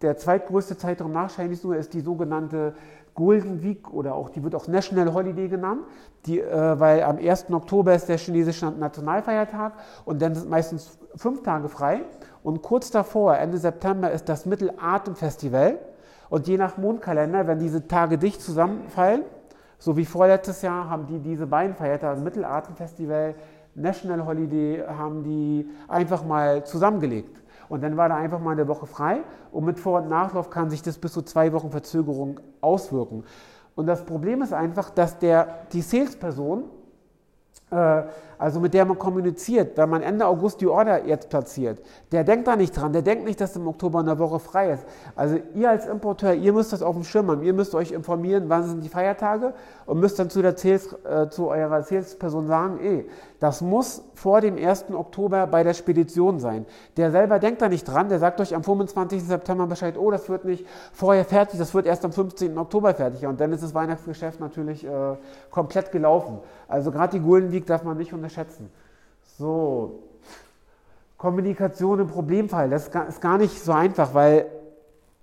der zweitgrößte Zeitraum nach Chinese New ist die sogenannte Golden Week oder auch, die wird auch National Holiday genannt, die, äh, weil am 1. Oktober ist der chinesische Nationalfeiertag und dann sind meistens fünf Tage frei. Und kurz davor, Ende September, ist das Mittelatem-Festival. Und je nach Mondkalender, wenn diese Tage dicht zusammenfallen, so wie vorletztes Jahr, haben die diese beiden Feiertage, also Mittelartenfestival, National Holiday, haben die einfach mal zusammengelegt. Und dann war da einfach mal eine Woche frei und mit Vor- und Nachlauf kann sich das bis zu zwei Wochen Verzögerung auswirken. Und das Problem ist einfach, dass der, die Salesperson äh, also mit der man kommuniziert, wenn man Ende August die Order jetzt platziert, der denkt da nicht dran, der denkt nicht, dass im Oktober eine Woche frei ist. Also ihr als Importeur, ihr müsst das auf dem Schirm haben, ihr müsst euch informieren, wann sind die Feiertage und müsst dann zu, der Sales, äh, zu eurer Salesperson sagen, ey, das muss vor dem 1. Oktober bei der Spedition sein. Der selber denkt da nicht dran, der sagt euch am 25. September Bescheid, oh, das wird nicht vorher fertig, das wird erst am 15. Oktober fertig. Und dann ist das Weihnachtsgeschäft natürlich äh, komplett gelaufen. Also gerade die Golden darf man nicht unterschätzen schätzen. So, Kommunikation im Problemfall, das ist gar nicht so einfach, weil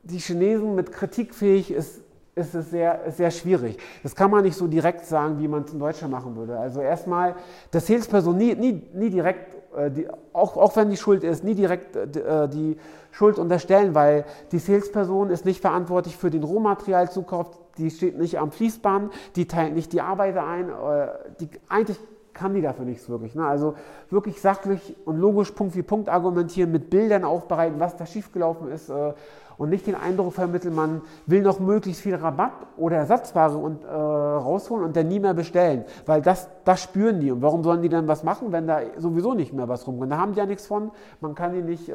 die Chinesen mit Kritik fähig ist, ist es sehr, sehr schwierig. Das kann man nicht so direkt sagen, wie man es in Deutschland machen würde. Also erstmal, der Salesperson nie, nie, nie direkt, äh, die, auch, auch wenn die Schuld ist, nie direkt äh, die Schuld unterstellen, weil die Salesperson ist nicht verantwortlich für den Rohmaterialzukauf, die steht nicht am Fließband, die teilt nicht die Arbeiter ein, äh, die, eigentlich kann die dafür nichts wirklich. Ne? Also wirklich sachlich und logisch Punkt wie Punkt argumentieren, mit Bildern aufbereiten, was da schiefgelaufen ist äh, und nicht den Eindruck vermitteln, man will noch möglichst viel Rabatt oder Ersatzware und, äh, rausholen und dann nie mehr bestellen. Weil das, das spüren die. Und warum sollen die dann was machen, wenn da sowieso nicht mehr was rumkommt? Da haben die ja nichts von. Man kann die nicht, äh,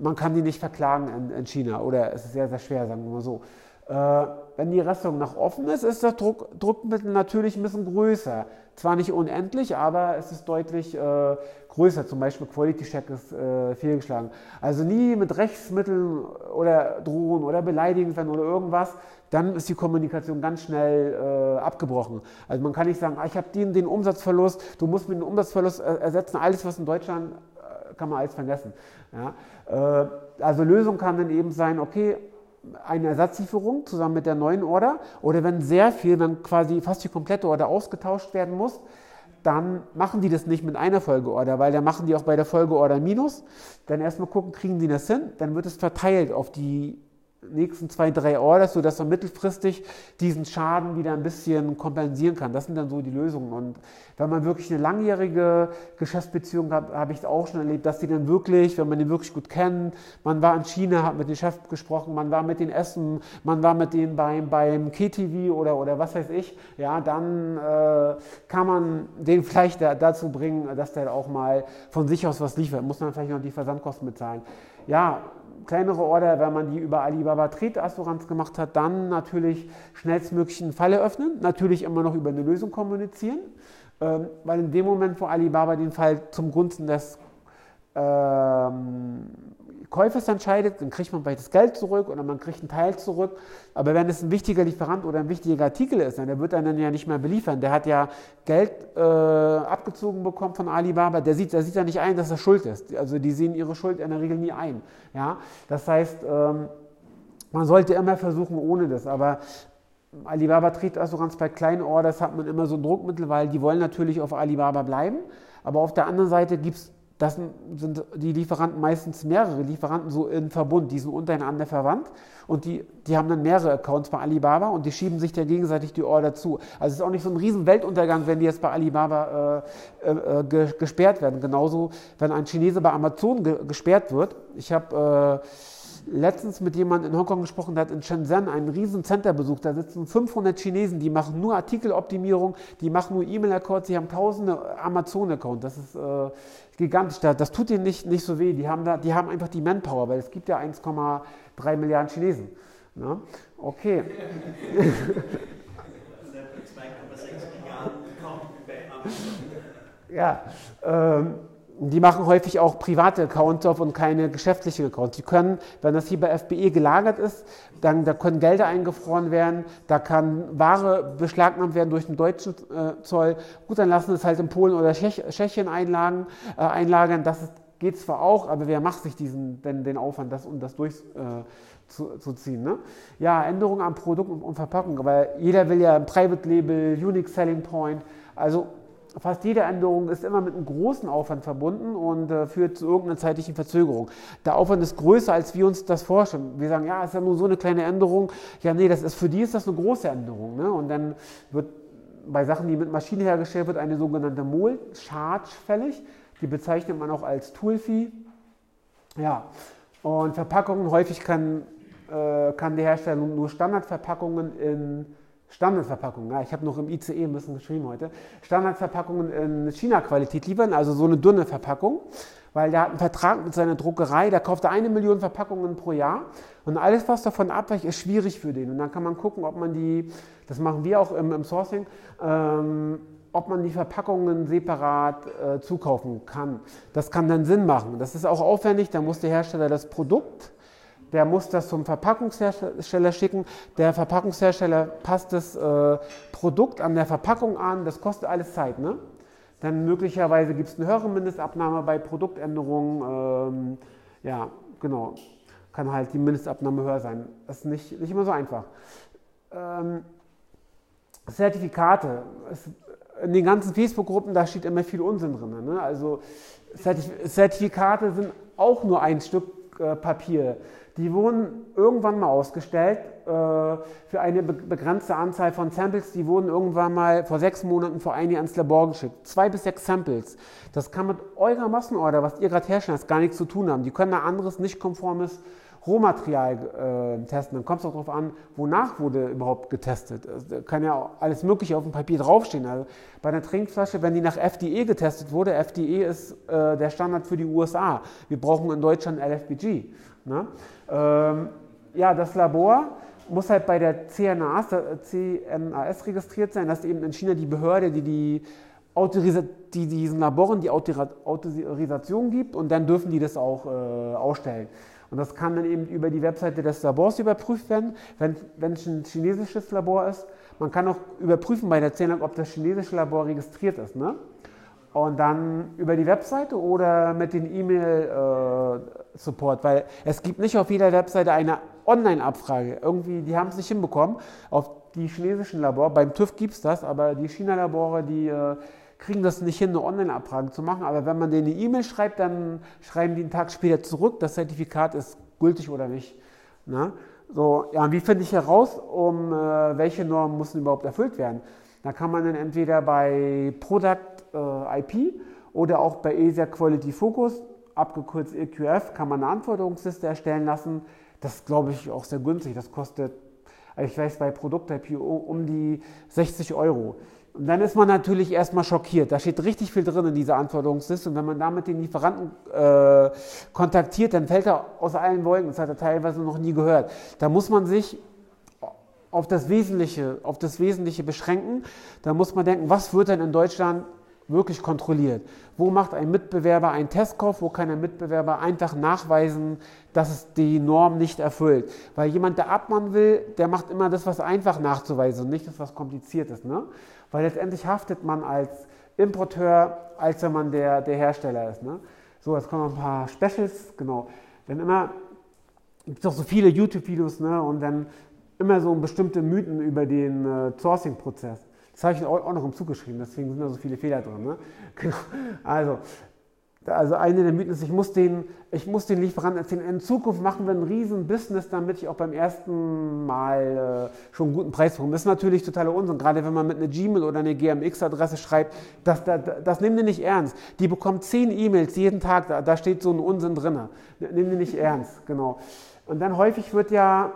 man kann die nicht verklagen in, in China. Oder es ist sehr, sehr schwer, sagen wir mal so. Wenn die Restaurant noch offen ist, ist das Druck, Druckmittel natürlich ein bisschen größer. Zwar nicht unendlich, aber es ist deutlich äh, größer. Zum Beispiel Quality Check ist äh, fehlgeschlagen. Also nie mit Rechtsmitteln oder drohen oder beleidigen werden oder irgendwas. Dann ist die Kommunikation ganz schnell äh, abgebrochen. Also man kann nicht sagen, ah, ich habe den, den Umsatzverlust, du musst mir den Umsatzverlust ersetzen. Alles, was in Deutschland, äh, kann man alles vergessen. Ja? Äh, also Lösung kann dann eben sein, okay, eine Ersatzlieferung zusammen mit der neuen Order oder wenn sehr viel, wenn quasi fast die komplette Order ausgetauscht werden muss, dann machen die das nicht mit einer Folgeorder, weil dann machen die auch bei der Folgeorder Minus. Dann erstmal gucken, kriegen die das hin, dann wird es verteilt auf die nächsten zwei, drei Orders, sodass man mittelfristig diesen Schaden wieder ein bisschen kompensieren kann. Das sind dann so die Lösungen. Und wenn man wirklich eine langjährige Geschäftsbeziehung hat, habe ich es auch schon erlebt, dass die dann wirklich, wenn man den wirklich gut kennt, man war in China, hat mit dem Chef gesprochen, man war mit denen essen, man war mit denen beim, beim KTV oder, oder was weiß ich, ja, dann äh, kann man den vielleicht da, dazu bringen, dass der auch mal von sich aus was liefert. Muss man vielleicht noch die Versandkosten bezahlen. Ja, kleinere Order, wenn man die über Alibaba Trade Assurance gemacht hat, dann natürlich schnellstmöglich einen Fall eröffnen, natürlich immer noch über eine Lösung kommunizieren, ähm, weil in dem Moment, wo Alibaba den Fall zum Gunsten des ähm, Käufers entscheidet, dann kriegt man vielleicht das Geld zurück oder man kriegt einen Teil zurück. Aber wenn es ein wichtiger Lieferant oder ein wichtiger Artikel ist, dann wird einen dann ja nicht mehr beliefern. Der hat ja Geld äh, abgezogen bekommen von Alibaba. Der sieht, der sieht ja nicht ein, dass er schuld ist. Also die sehen ihre Schuld in der Regel nie ein. Ja? Das heißt, ähm, man sollte immer versuchen ohne das. Aber Alibaba trägt Assurance bei kleinen Orders, hat man immer so ein Druckmittel, weil die wollen natürlich auf Alibaba bleiben. Aber auf der anderen Seite gibt es das sind die Lieferanten meistens mehrere Lieferanten so in Verbund, die sind untereinander verwandt und die, die haben dann mehrere Accounts bei Alibaba und die schieben sich dann gegenseitig die Order zu. Also es ist auch nicht so ein riesen Weltuntergang, wenn die jetzt bei Alibaba äh, äh, gesperrt werden. Genauso, wenn ein Chinese bei Amazon ge gesperrt wird. Ich habe äh, letztens mit jemandem in Hongkong gesprochen, der hat in Shenzhen ein riesen Center besucht. Da sitzen 500 Chinesen, die machen nur Artikeloptimierung, die machen nur E-Mail-Accounts, die haben tausende Amazon-Accounts. Das ist äh, gigantisch. Das tut ihnen nicht, nicht so weh. Die haben, da, die haben einfach die Manpower, weil es gibt ja 1,3 Milliarden Chinesen. Ne? Okay. ja, ähm, die machen häufig auch private Accounts auf und keine geschäftlichen Accounts. Die können, wenn das hier bei FBE gelagert ist, dann da können Gelder eingefroren werden, da kann Ware beschlagnahmt werden durch den deutschen äh, Zoll. Gut, dann lassen es halt in Polen oder Tschech, Tschechien einlagen, äh, einlagern. Das ist, geht zwar auch, aber wer macht sich diesen, denn, den Aufwand, das, um das durchzuziehen? Äh, ne? Ja, Änderungen am Produkt und, und Verpackung, aber jeder will ja ein Private Label, Unique Selling Point. Also fast jede Änderung ist immer mit einem großen Aufwand verbunden und äh, führt zu irgendeiner zeitlichen Verzögerung. Der Aufwand ist größer, als wir uns das vorstellen. Wir sagen, ja, ist ja nur so eine kleine Änderung. Ja, nee, das ist, für die ist das eine große Änderung. Ne? Und dann wird bei Sachen, die mit Maschine hergestellt wird, eine sogenannte Mol-Charge fällig. Die bezeichnet man auch als Tool-Fee. Ja, und Verpackungen, häufig kann, äh, kann der Hersteller nur Standardverpackungen in Standardverpackungen, ja, ich habe noch im ICE ein bisschen geschrieben heute, Standardverpackungen in China-Qualität liefern, also so eine dünne Verpackung, weil der hat einen Vertrag mit seiner Druckerei, der kauft eine Million Verpackungen pro Jahr und alles, was davon abweicht, ist schwierig für den. Und dann kann man gucken, ob man die, das machen wir auch im, im Sourcing, ähm, ob man die Verpackungen separat äh, zukaufen kann. Das kann dann Sinn machen. Das ist auch aufwendig, da muss der Hersteller das Produkt der muss das zum Verpackungshersteller schicken. Der Verpackungshersteller passt das äh, Produkt an der Verpackung an. Das kostet alles Zeit. Ne? Dann möglicherweise gibt es eine höhere Mindestabnahme bei Produktänderungen. Ähm, ja, genau. Kann halt die Mindestabnahme höher sein. Das ist nicht, nicht immer so einfach. Ähm, Zertifikate. Es, in den ganzen Facebook-Gruppen, da steht immer viel Unsinn drin. Ne? Also Zertif Zertifikate sind auch nur ein Stück äh, Papier. Die wurden irgendwann mal ausgestellt äh, für eine be begrenzte Anzahl von Samples. Die wurden irgendwann mal vor sechs Monaten vor ein Jahr ins Labor geschickt. Zwei bis sechs Samples. Das kann mit eurer Massenorder, was ihr gerade herstellt, gar nichts zu tun haben. Die können ein anderes, nicht konformes Rohmaterial äh, testen. Dann kommt es auch darauf an, wonach wurde überhaupt getestet. Also, kann ja alles Mögliche auf dem Papier draufstehen. Also bei einer Trinkflasche, wenn die nach FDE getestet wurde, FDE ist äh, der Standard für die USA. Wir brauchen in Deutschland LFBG. Ne? Ähm, ja, das Labor muss halt bei der CNAS, der CNAS registriert sein. Das ist eben in China die Behörde, die die Autorisa die diesen Laboren die Autorisation gibt und dann dürfen die das auch äh, ausstellen. Und das kann dann eben über die Webseite des Labors überprüft werden, wenn, es ein chinesisches Labor ist. Man kann auch überprüfen bei der Zählung, ob das chinesische Labor registriert ist. Ne? Und dann über die Webseite oder mit dem E-Mail-Support, äh, weil es gibt nicht auf jeder Webseite eine Online-Abfrage. Irgendwie, die haben es nicht hinbekommen. Auf die chinesischen Labore, beim TÜV gibt es das, aber die China-Labore, die äh, kriegen das nicht hin, eine Online-Abfrage zu machen. Aber wenn man denen eine E-Mail schreibt, dann schreiben die einen Tag später zurück, das Zertifikat ist gültig oder nicht. Ne? So, ja, wie finde ich heraus, um äh, welche Normen müssen überhaupt erfüllt werden? Da kann man dann entweder bei Product äh, IP oder auch bei ESA Quality Focus, abgekürzt EQF, kann man eine Anforderungsliste erstellen lassen. Das ist, glaube ich, auch sehr günstig. Das kostet, ich weiß, bei Produkt IP um die 60 Euro. Und dann ist man natürlich erstmal schockiert. Da steht richtig viel drin in dieser Anforderungsliste. Und wenn man damit den Lieferanten äh, kontaktiert, dann fällt er aus allen Wolken. Das hat er teilweise noch nie gehört. Da muss man sich auf das Wesentliche, auf das Wesentliche beschränken. Da muss man denken, was wird denn in Deutschland wirklich kontrolliert? Wo macht ein Mitbewerber einen Testkauf? Wo kann ein Mitbewerber einfach nachweisen, dass es die Norm nicht erfüllt? Weil jemand, der abmachen will, der macht immer das, was einfach nachzuweisen und nicht das, was kompliziert ist. Ne? weil letztendlich haftet man als Importeur, als wenn man der, der Hersteller ist. Ne? So, jetzt kommen noch ein paar Specials, genau. Denn immer gibt es doch so viele YouTube-Videos ne? und dann immer so bestimmte Mythen über den äh, Sourcing-Prozess. Das habe ich auch, noch im Zug geschrieben, deswegen sind da so viele Fehler drin. Ne? Genau. Also, also eine der Mythen ist, ich muss den, ich muss den Lieferanten erzählen, in Zukunft machen wir ein riesen Business, damit ich auch beim ersten Mal äh, schon einen guten Preis bekomme. Das ist natürlich totaler Unsinn, gerade wenn man mit einer Gmail oder einer GMX-Adresse schreibt, das, das, das nehmen die nicht ernst. Die bekommt zehn E-Mails jeden Tag, da, da steht so ein Unsinn drin. Nehmen die nicht ernst, genau. Und dann häufig wird ja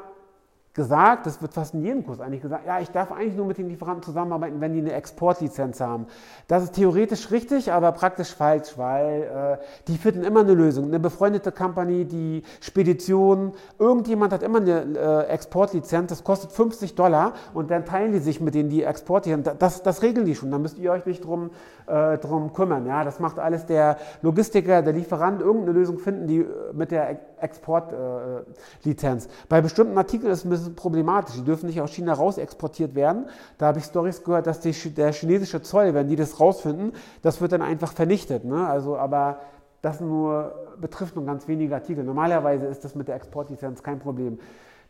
gesagt, das wird fast in jedem Kurs eigentlich gesagt, ja, ich darf eigentlich nur mit den Lieferanten zusammenarbeiten, wenn die eine Exportlizenz haben. Das ist theoretisch richtig, aber praktisch falsch, weil äh, die finden immer eine Lösung. Eine befreundete Company, die Spedition, irgendjemand hat immer eine äh, Exportlizenz, das kostet 50 Dollar und dann teilen die sich mit denen die Exportlizenz. Das, das regeln die schon, da müsst ihr euch nicht drum, äh, drum kümmern. Ja, das macht alles der Logistiker, der Lieferant, irgendeine Lösung finden, die äh, mit der Exportlizenz. Äh, Bei bestimmten Artikeln ist ein problematisch. Die dürfen nicht aus China raus exportiert werden. Da habe ich Stories gehört, dass die, der chinesische Zoll, wenn die das rausfinden, das wird dann einfach vernichtet. Ne? Also, aber das nur, betrifft nur ganz wenige Artikel. Normalerweise ist das mit der Exportlizenz kein Problem.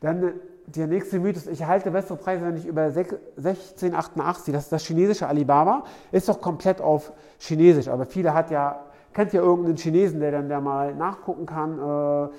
Dann der nächste Mythos, ich erhalte bessere Preise, wenn ich über 1688, das ist das chinesische Alibaba, ist doch komplett auf Chinesisch, aber viele hat ja, kennt ja irgendeinen Chinesen, der dann da mal nachgucken kann. Äh,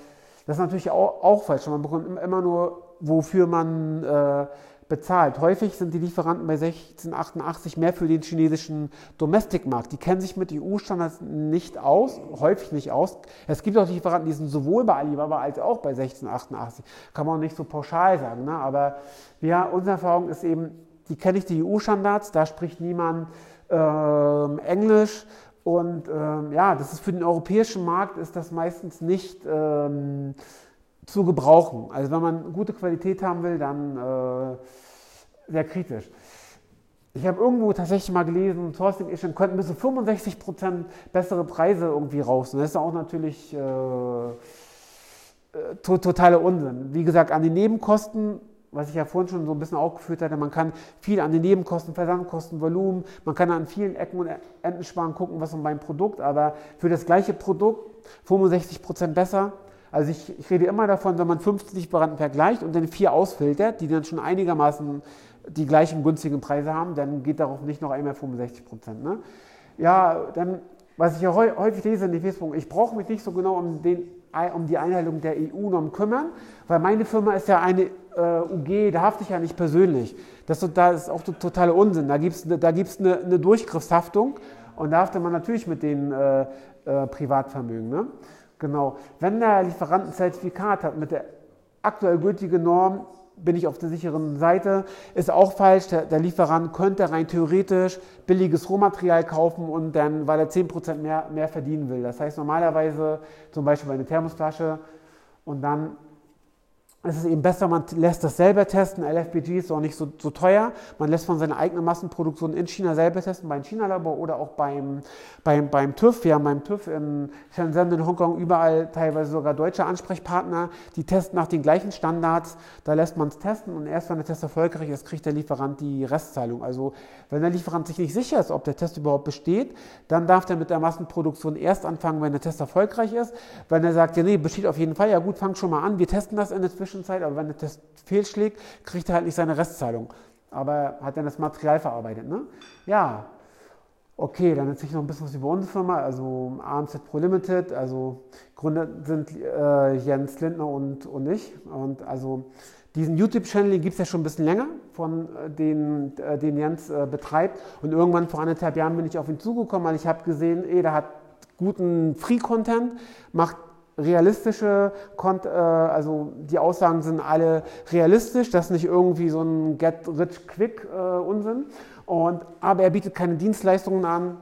das ist natürlich auch, auch falsch, man bekommt immer nur, wofür man äh, bezahlt. Häufig sind die Lieferanten bei 1688 mehr für den chinesischen Domestic-Markt. Die kennen sich mit EU-Standards nicht aus, häufig nicht aus. Es gibt auch Lieferanten, die sind sowohl bei Alibaba als auch bei 1688. Kann man auch nicht so pauschal sagen. Ne? Aber ja, unsere Erfahrung ist eben, die kennen nicht die EU-Standards, da spricht niemand ähm, Englisch. Und ähm, ja, das ist für den europäischen Markt ist das meistens nicht ähm, zu gebrauchen. Also wenn man gute Qualität haben will, dann äh, sehr kritisch. Ich habe irgendwo tatsächlich mal gelesen, Sourcing Agent könnten bis zu 65% bessere Preise irgendwie raus. Und das ist auch natürlich äh, äh, totaler Unsinn. Wie gesagt, an den Nebenkosten, was ich ja vorhin schon so ein bisschen aufgeführt hatte, man kann viel an den Nebenkosten, Versandkosten, Volumen, man kann an vielen Ecken und Enden sparen, gucken, was um beim Produkt, aber für das gleiche Produkt 65% besser, also ich, ich, rede immer davon, wenn man 50 Lieferanten vergleicht und dann vier ausfiltert, die dann schon einigermaßen die gleichen günstigen Preise haben, dann geht darauf nicht noch einmal 65 Prozent. Ne? Ja, dann, was ich ja häufig lese in den Facebook, ich brauche mich nicht so genau um den um die Einhaltung der EU-Norm kümmern, weil meine Firma ist ja eine äh, UG, da hafte ich ja nicht persönlich. Das, das ist auch totaler Unsinn. Da gibt es da gibt's eine, eine Durchgriffshaftung und da haftet man natürlich mit den äh, äh, Privatvermögen. Ne? Genau. Wenn der Lieferant ein Zertifikat hat mit der aktuell gültigen Norm, bin ich auf der sicheren Seite. Ist auch falsch. Der, der, Lieferant könnte rein theoretisch billiges Rohmaterial kaufen und dann, weil er 10% mehr, mehr verdienen will. Das heißt normalerweise zum Beispiel bei einer Thermosflasche und dann es ist eben besser, man lässt das selber testen. LFBG ist auch nicht so, so, teuer. Man lässt von seiner eigenen Massenproduktion in China selber testen, beim China-Labor oder auch beim, beim, beim TÜV. Wir haben beim TÜV in Shenzhen, in Hongkong überall teilweise sogar deutsche Ansprechpartner, die testen nach den gleichen Standards. Da lässt man es testen und erst wenn der Test erfolgreich ist, kriegt der Lieferant die Restzahlung. Also wenn der Lieferant sich nicht sicher ist, ob der Test überhaupt besteht, dann darf der mit der Massenproduktion erst anfangen, wenn der Test erfolgreich ist. Wenn er sagt, ja nee, besteht auf jeden Fall, ja gut, fang schon mal an, wir testen das in der Zwischenzeit Zwischenzeit, aber wenn der Test fehlschlägt, kriegt er halt nicht seine Restzahlung. Aber hat dann das Material verarbeitet. Ne? Ja, okay, dann erzähle ich noch ein bisschen was über unsere Firma, also AMZ Pro Limited. Also Gründer sind äh, Jens Lindner und, und ich. Und also diesen YouTube-Channel gibt es ja schon ein bisschen länger, von äh, den, äh, den Jens äh, betreibt. Und irgendwann vor anderthalb Jahren bin ich auf ihn zugekommen, weil ich habe gesehen, ey, der hat guten Free-Content, macht realistische, äh, also die Aussagen sind alle realistisch, das ist nicht irgendwie so ein Get-Rich-Quick-Unsinn. Und, aber er bietet keine Dienstleistungen an.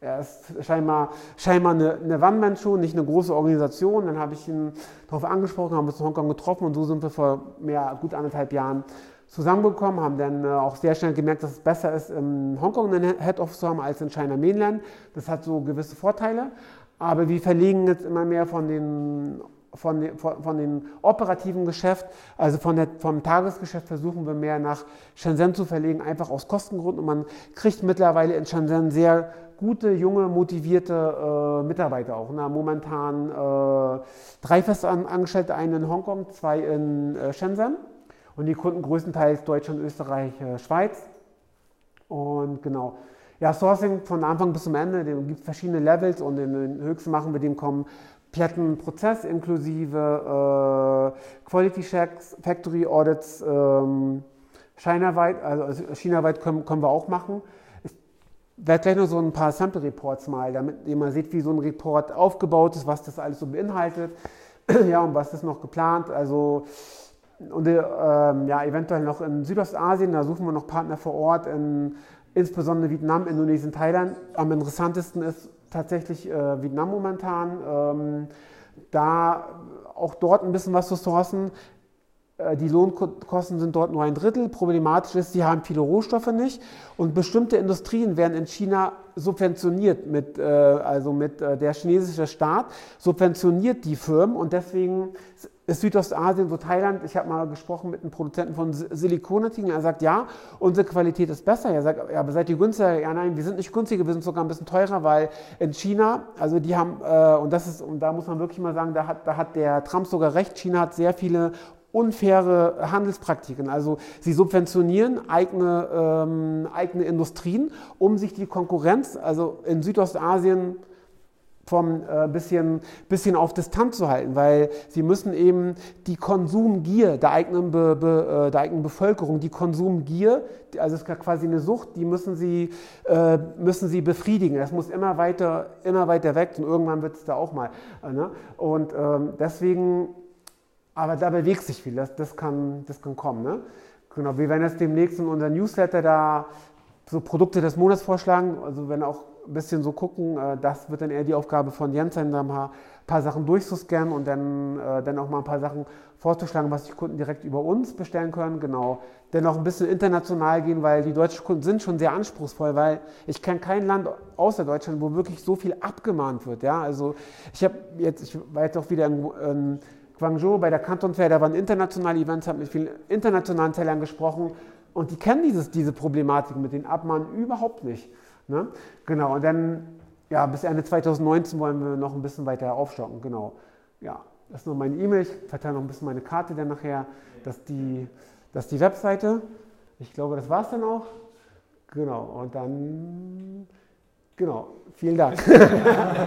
Er ist scheinbar, scheinbar eine, eine One-Man-Show, nicht eine große Organisation. Dann habe ich ihn darauf angesprochen, haben uns in Hongkong getroffen und so sind wir vor mehr, gut anderthalb Jahren zusammengekommen, haben dann äh, auch sehr schnell gemerkt, dass es besser ist, in Hongkong einen Head Office zu haben als in China Mainland. Das hat so gewisse Vorteile. Aber wir verlegen jetzt immer mehr von den, von den, von den operativen Geschäft, also von der, vom Tagesgeschäft versuchen wir mehr nach Shenzhen zu verlegen, einfach aus Kostengründen. Und man kriegt mittlerweile in Shenzhen sehr gute, junge, motivierte äh, Mitarbeiter auch. Na, momentan äh, drei Festangestellte, einen in Hongkong, zwei in äh, Shenzhen. Und die Kunden größtenteils Deutschland, Österreich, äh, Schweiz. Und genau. Ja, Sourcing von Anfang bis zum Ende, da gibt es verschiedene Levels und in den höchsten machen wir dem kommen platten Prozess inklusive äh, Quality Checks, Factory Audits, ähm, Chinaweit, also, also Chinaweit können, können wir auch machen. Ich werde gleich noch so ein paar Sample Reports mal, damit ihr mal seht, wie so ein Report aufgebaut ist, was das alles so beinhaltet, ja, und was ist noch geplant. Also und äh, ja, eventuell noch in Südostasien, da suchen wir noch Partner vor Ort in insbesondere Vietnam, Indonesien, Thailand. Am interessantesten ist tatsächlich äh, Vietnam momentan. Ähm, da auch dort ein bisschen was zu sourcen. Äh, die Lohnkosten sind dort nur ein Drittel. Problematisch ist, sie haben viele Rohstoffe nicht und bestimmte Industrien werden in China subventioniert mit, äh, also mit äh, der chinesische Staat subventioniert die Firmen und deswegen ist Südostasien, so Thailand, ich habe mal gesprochen mit einem Produzenten von Silikonartikeln, er sagt, ja, unsere Qualität ist besser. Er sagt, ja, aber seid ihr günstiger? Ja, nein, wir sind nicht günstiger, wir sind sogar ein bisschen teurer, weil in China, also die haben, äh, und das ist, und da muss man wirklich mal sagen, da hat, da hat der Trump sogar recht, China hat sehr viele unfaire Handelspraktiken. Also sie subventionieren eigene, ähm, eigene Industrien, um sich die Konkurrenz, also in Südostasien, vom äh, bisschen, bisschen auf Distanz zu halten, weil sie müssen eben die Konsumgier der eigenen, Be, Be, äh, der eigenen Bevölkerung, die Konsumgier, also es ist quasi eine Sucht, die müssen sie, äh, müssen sie befriedigen. Das muss immer weiter, immer weiter weg und irgendwann wird es da auch mal. Äh, ne? Und ähm, deswegen, aber da bewegt sich viel, das, das, kann, das kann kommen. Ne? Genau, wir werden jetzt demnächst in unserem Newsletter da so Produkte des Monats vorschlagen, also wenn auch ein bisschen so gucken. Äh, das wird dann eher die Aufgabe von Jens sein, ein paar Sachen durchzuscannen und dann, äh, dann auch mal ein paar Sachen vorzuschlagen, was die Kunden direkt über uns bestellen können. Genau. Dann auch ein bisschen international gehen, weil die deutschen Kunden sind schon sehr anspruchsvoll, weil ich kenne kein Land außer Deutschland, wo wirklich so viel abgemahnt wird. Ja, also ich habe jetzt, ich war jetzt auch wieder in, in Guangzhou bei der Canton Fair, da waren internationale Events, habe mit vielen internationalen Tellern gesprochen und die kennen dieses, diese Problematik mit den Abmahnen überhaupt nicht. Ne? Genau, und dann, ja, bis Ende 2019 wollen wir noch ein bisschen weiter aufstocken, genau. Ja, das ist nur meine E-Mail, ich verteile noch ein bisschen meine Karte dann nachher, das ist die, das ist die Webseite. Ich glaube, das war es dann auch. Genau, und dann, genau, vielen Dank. ja.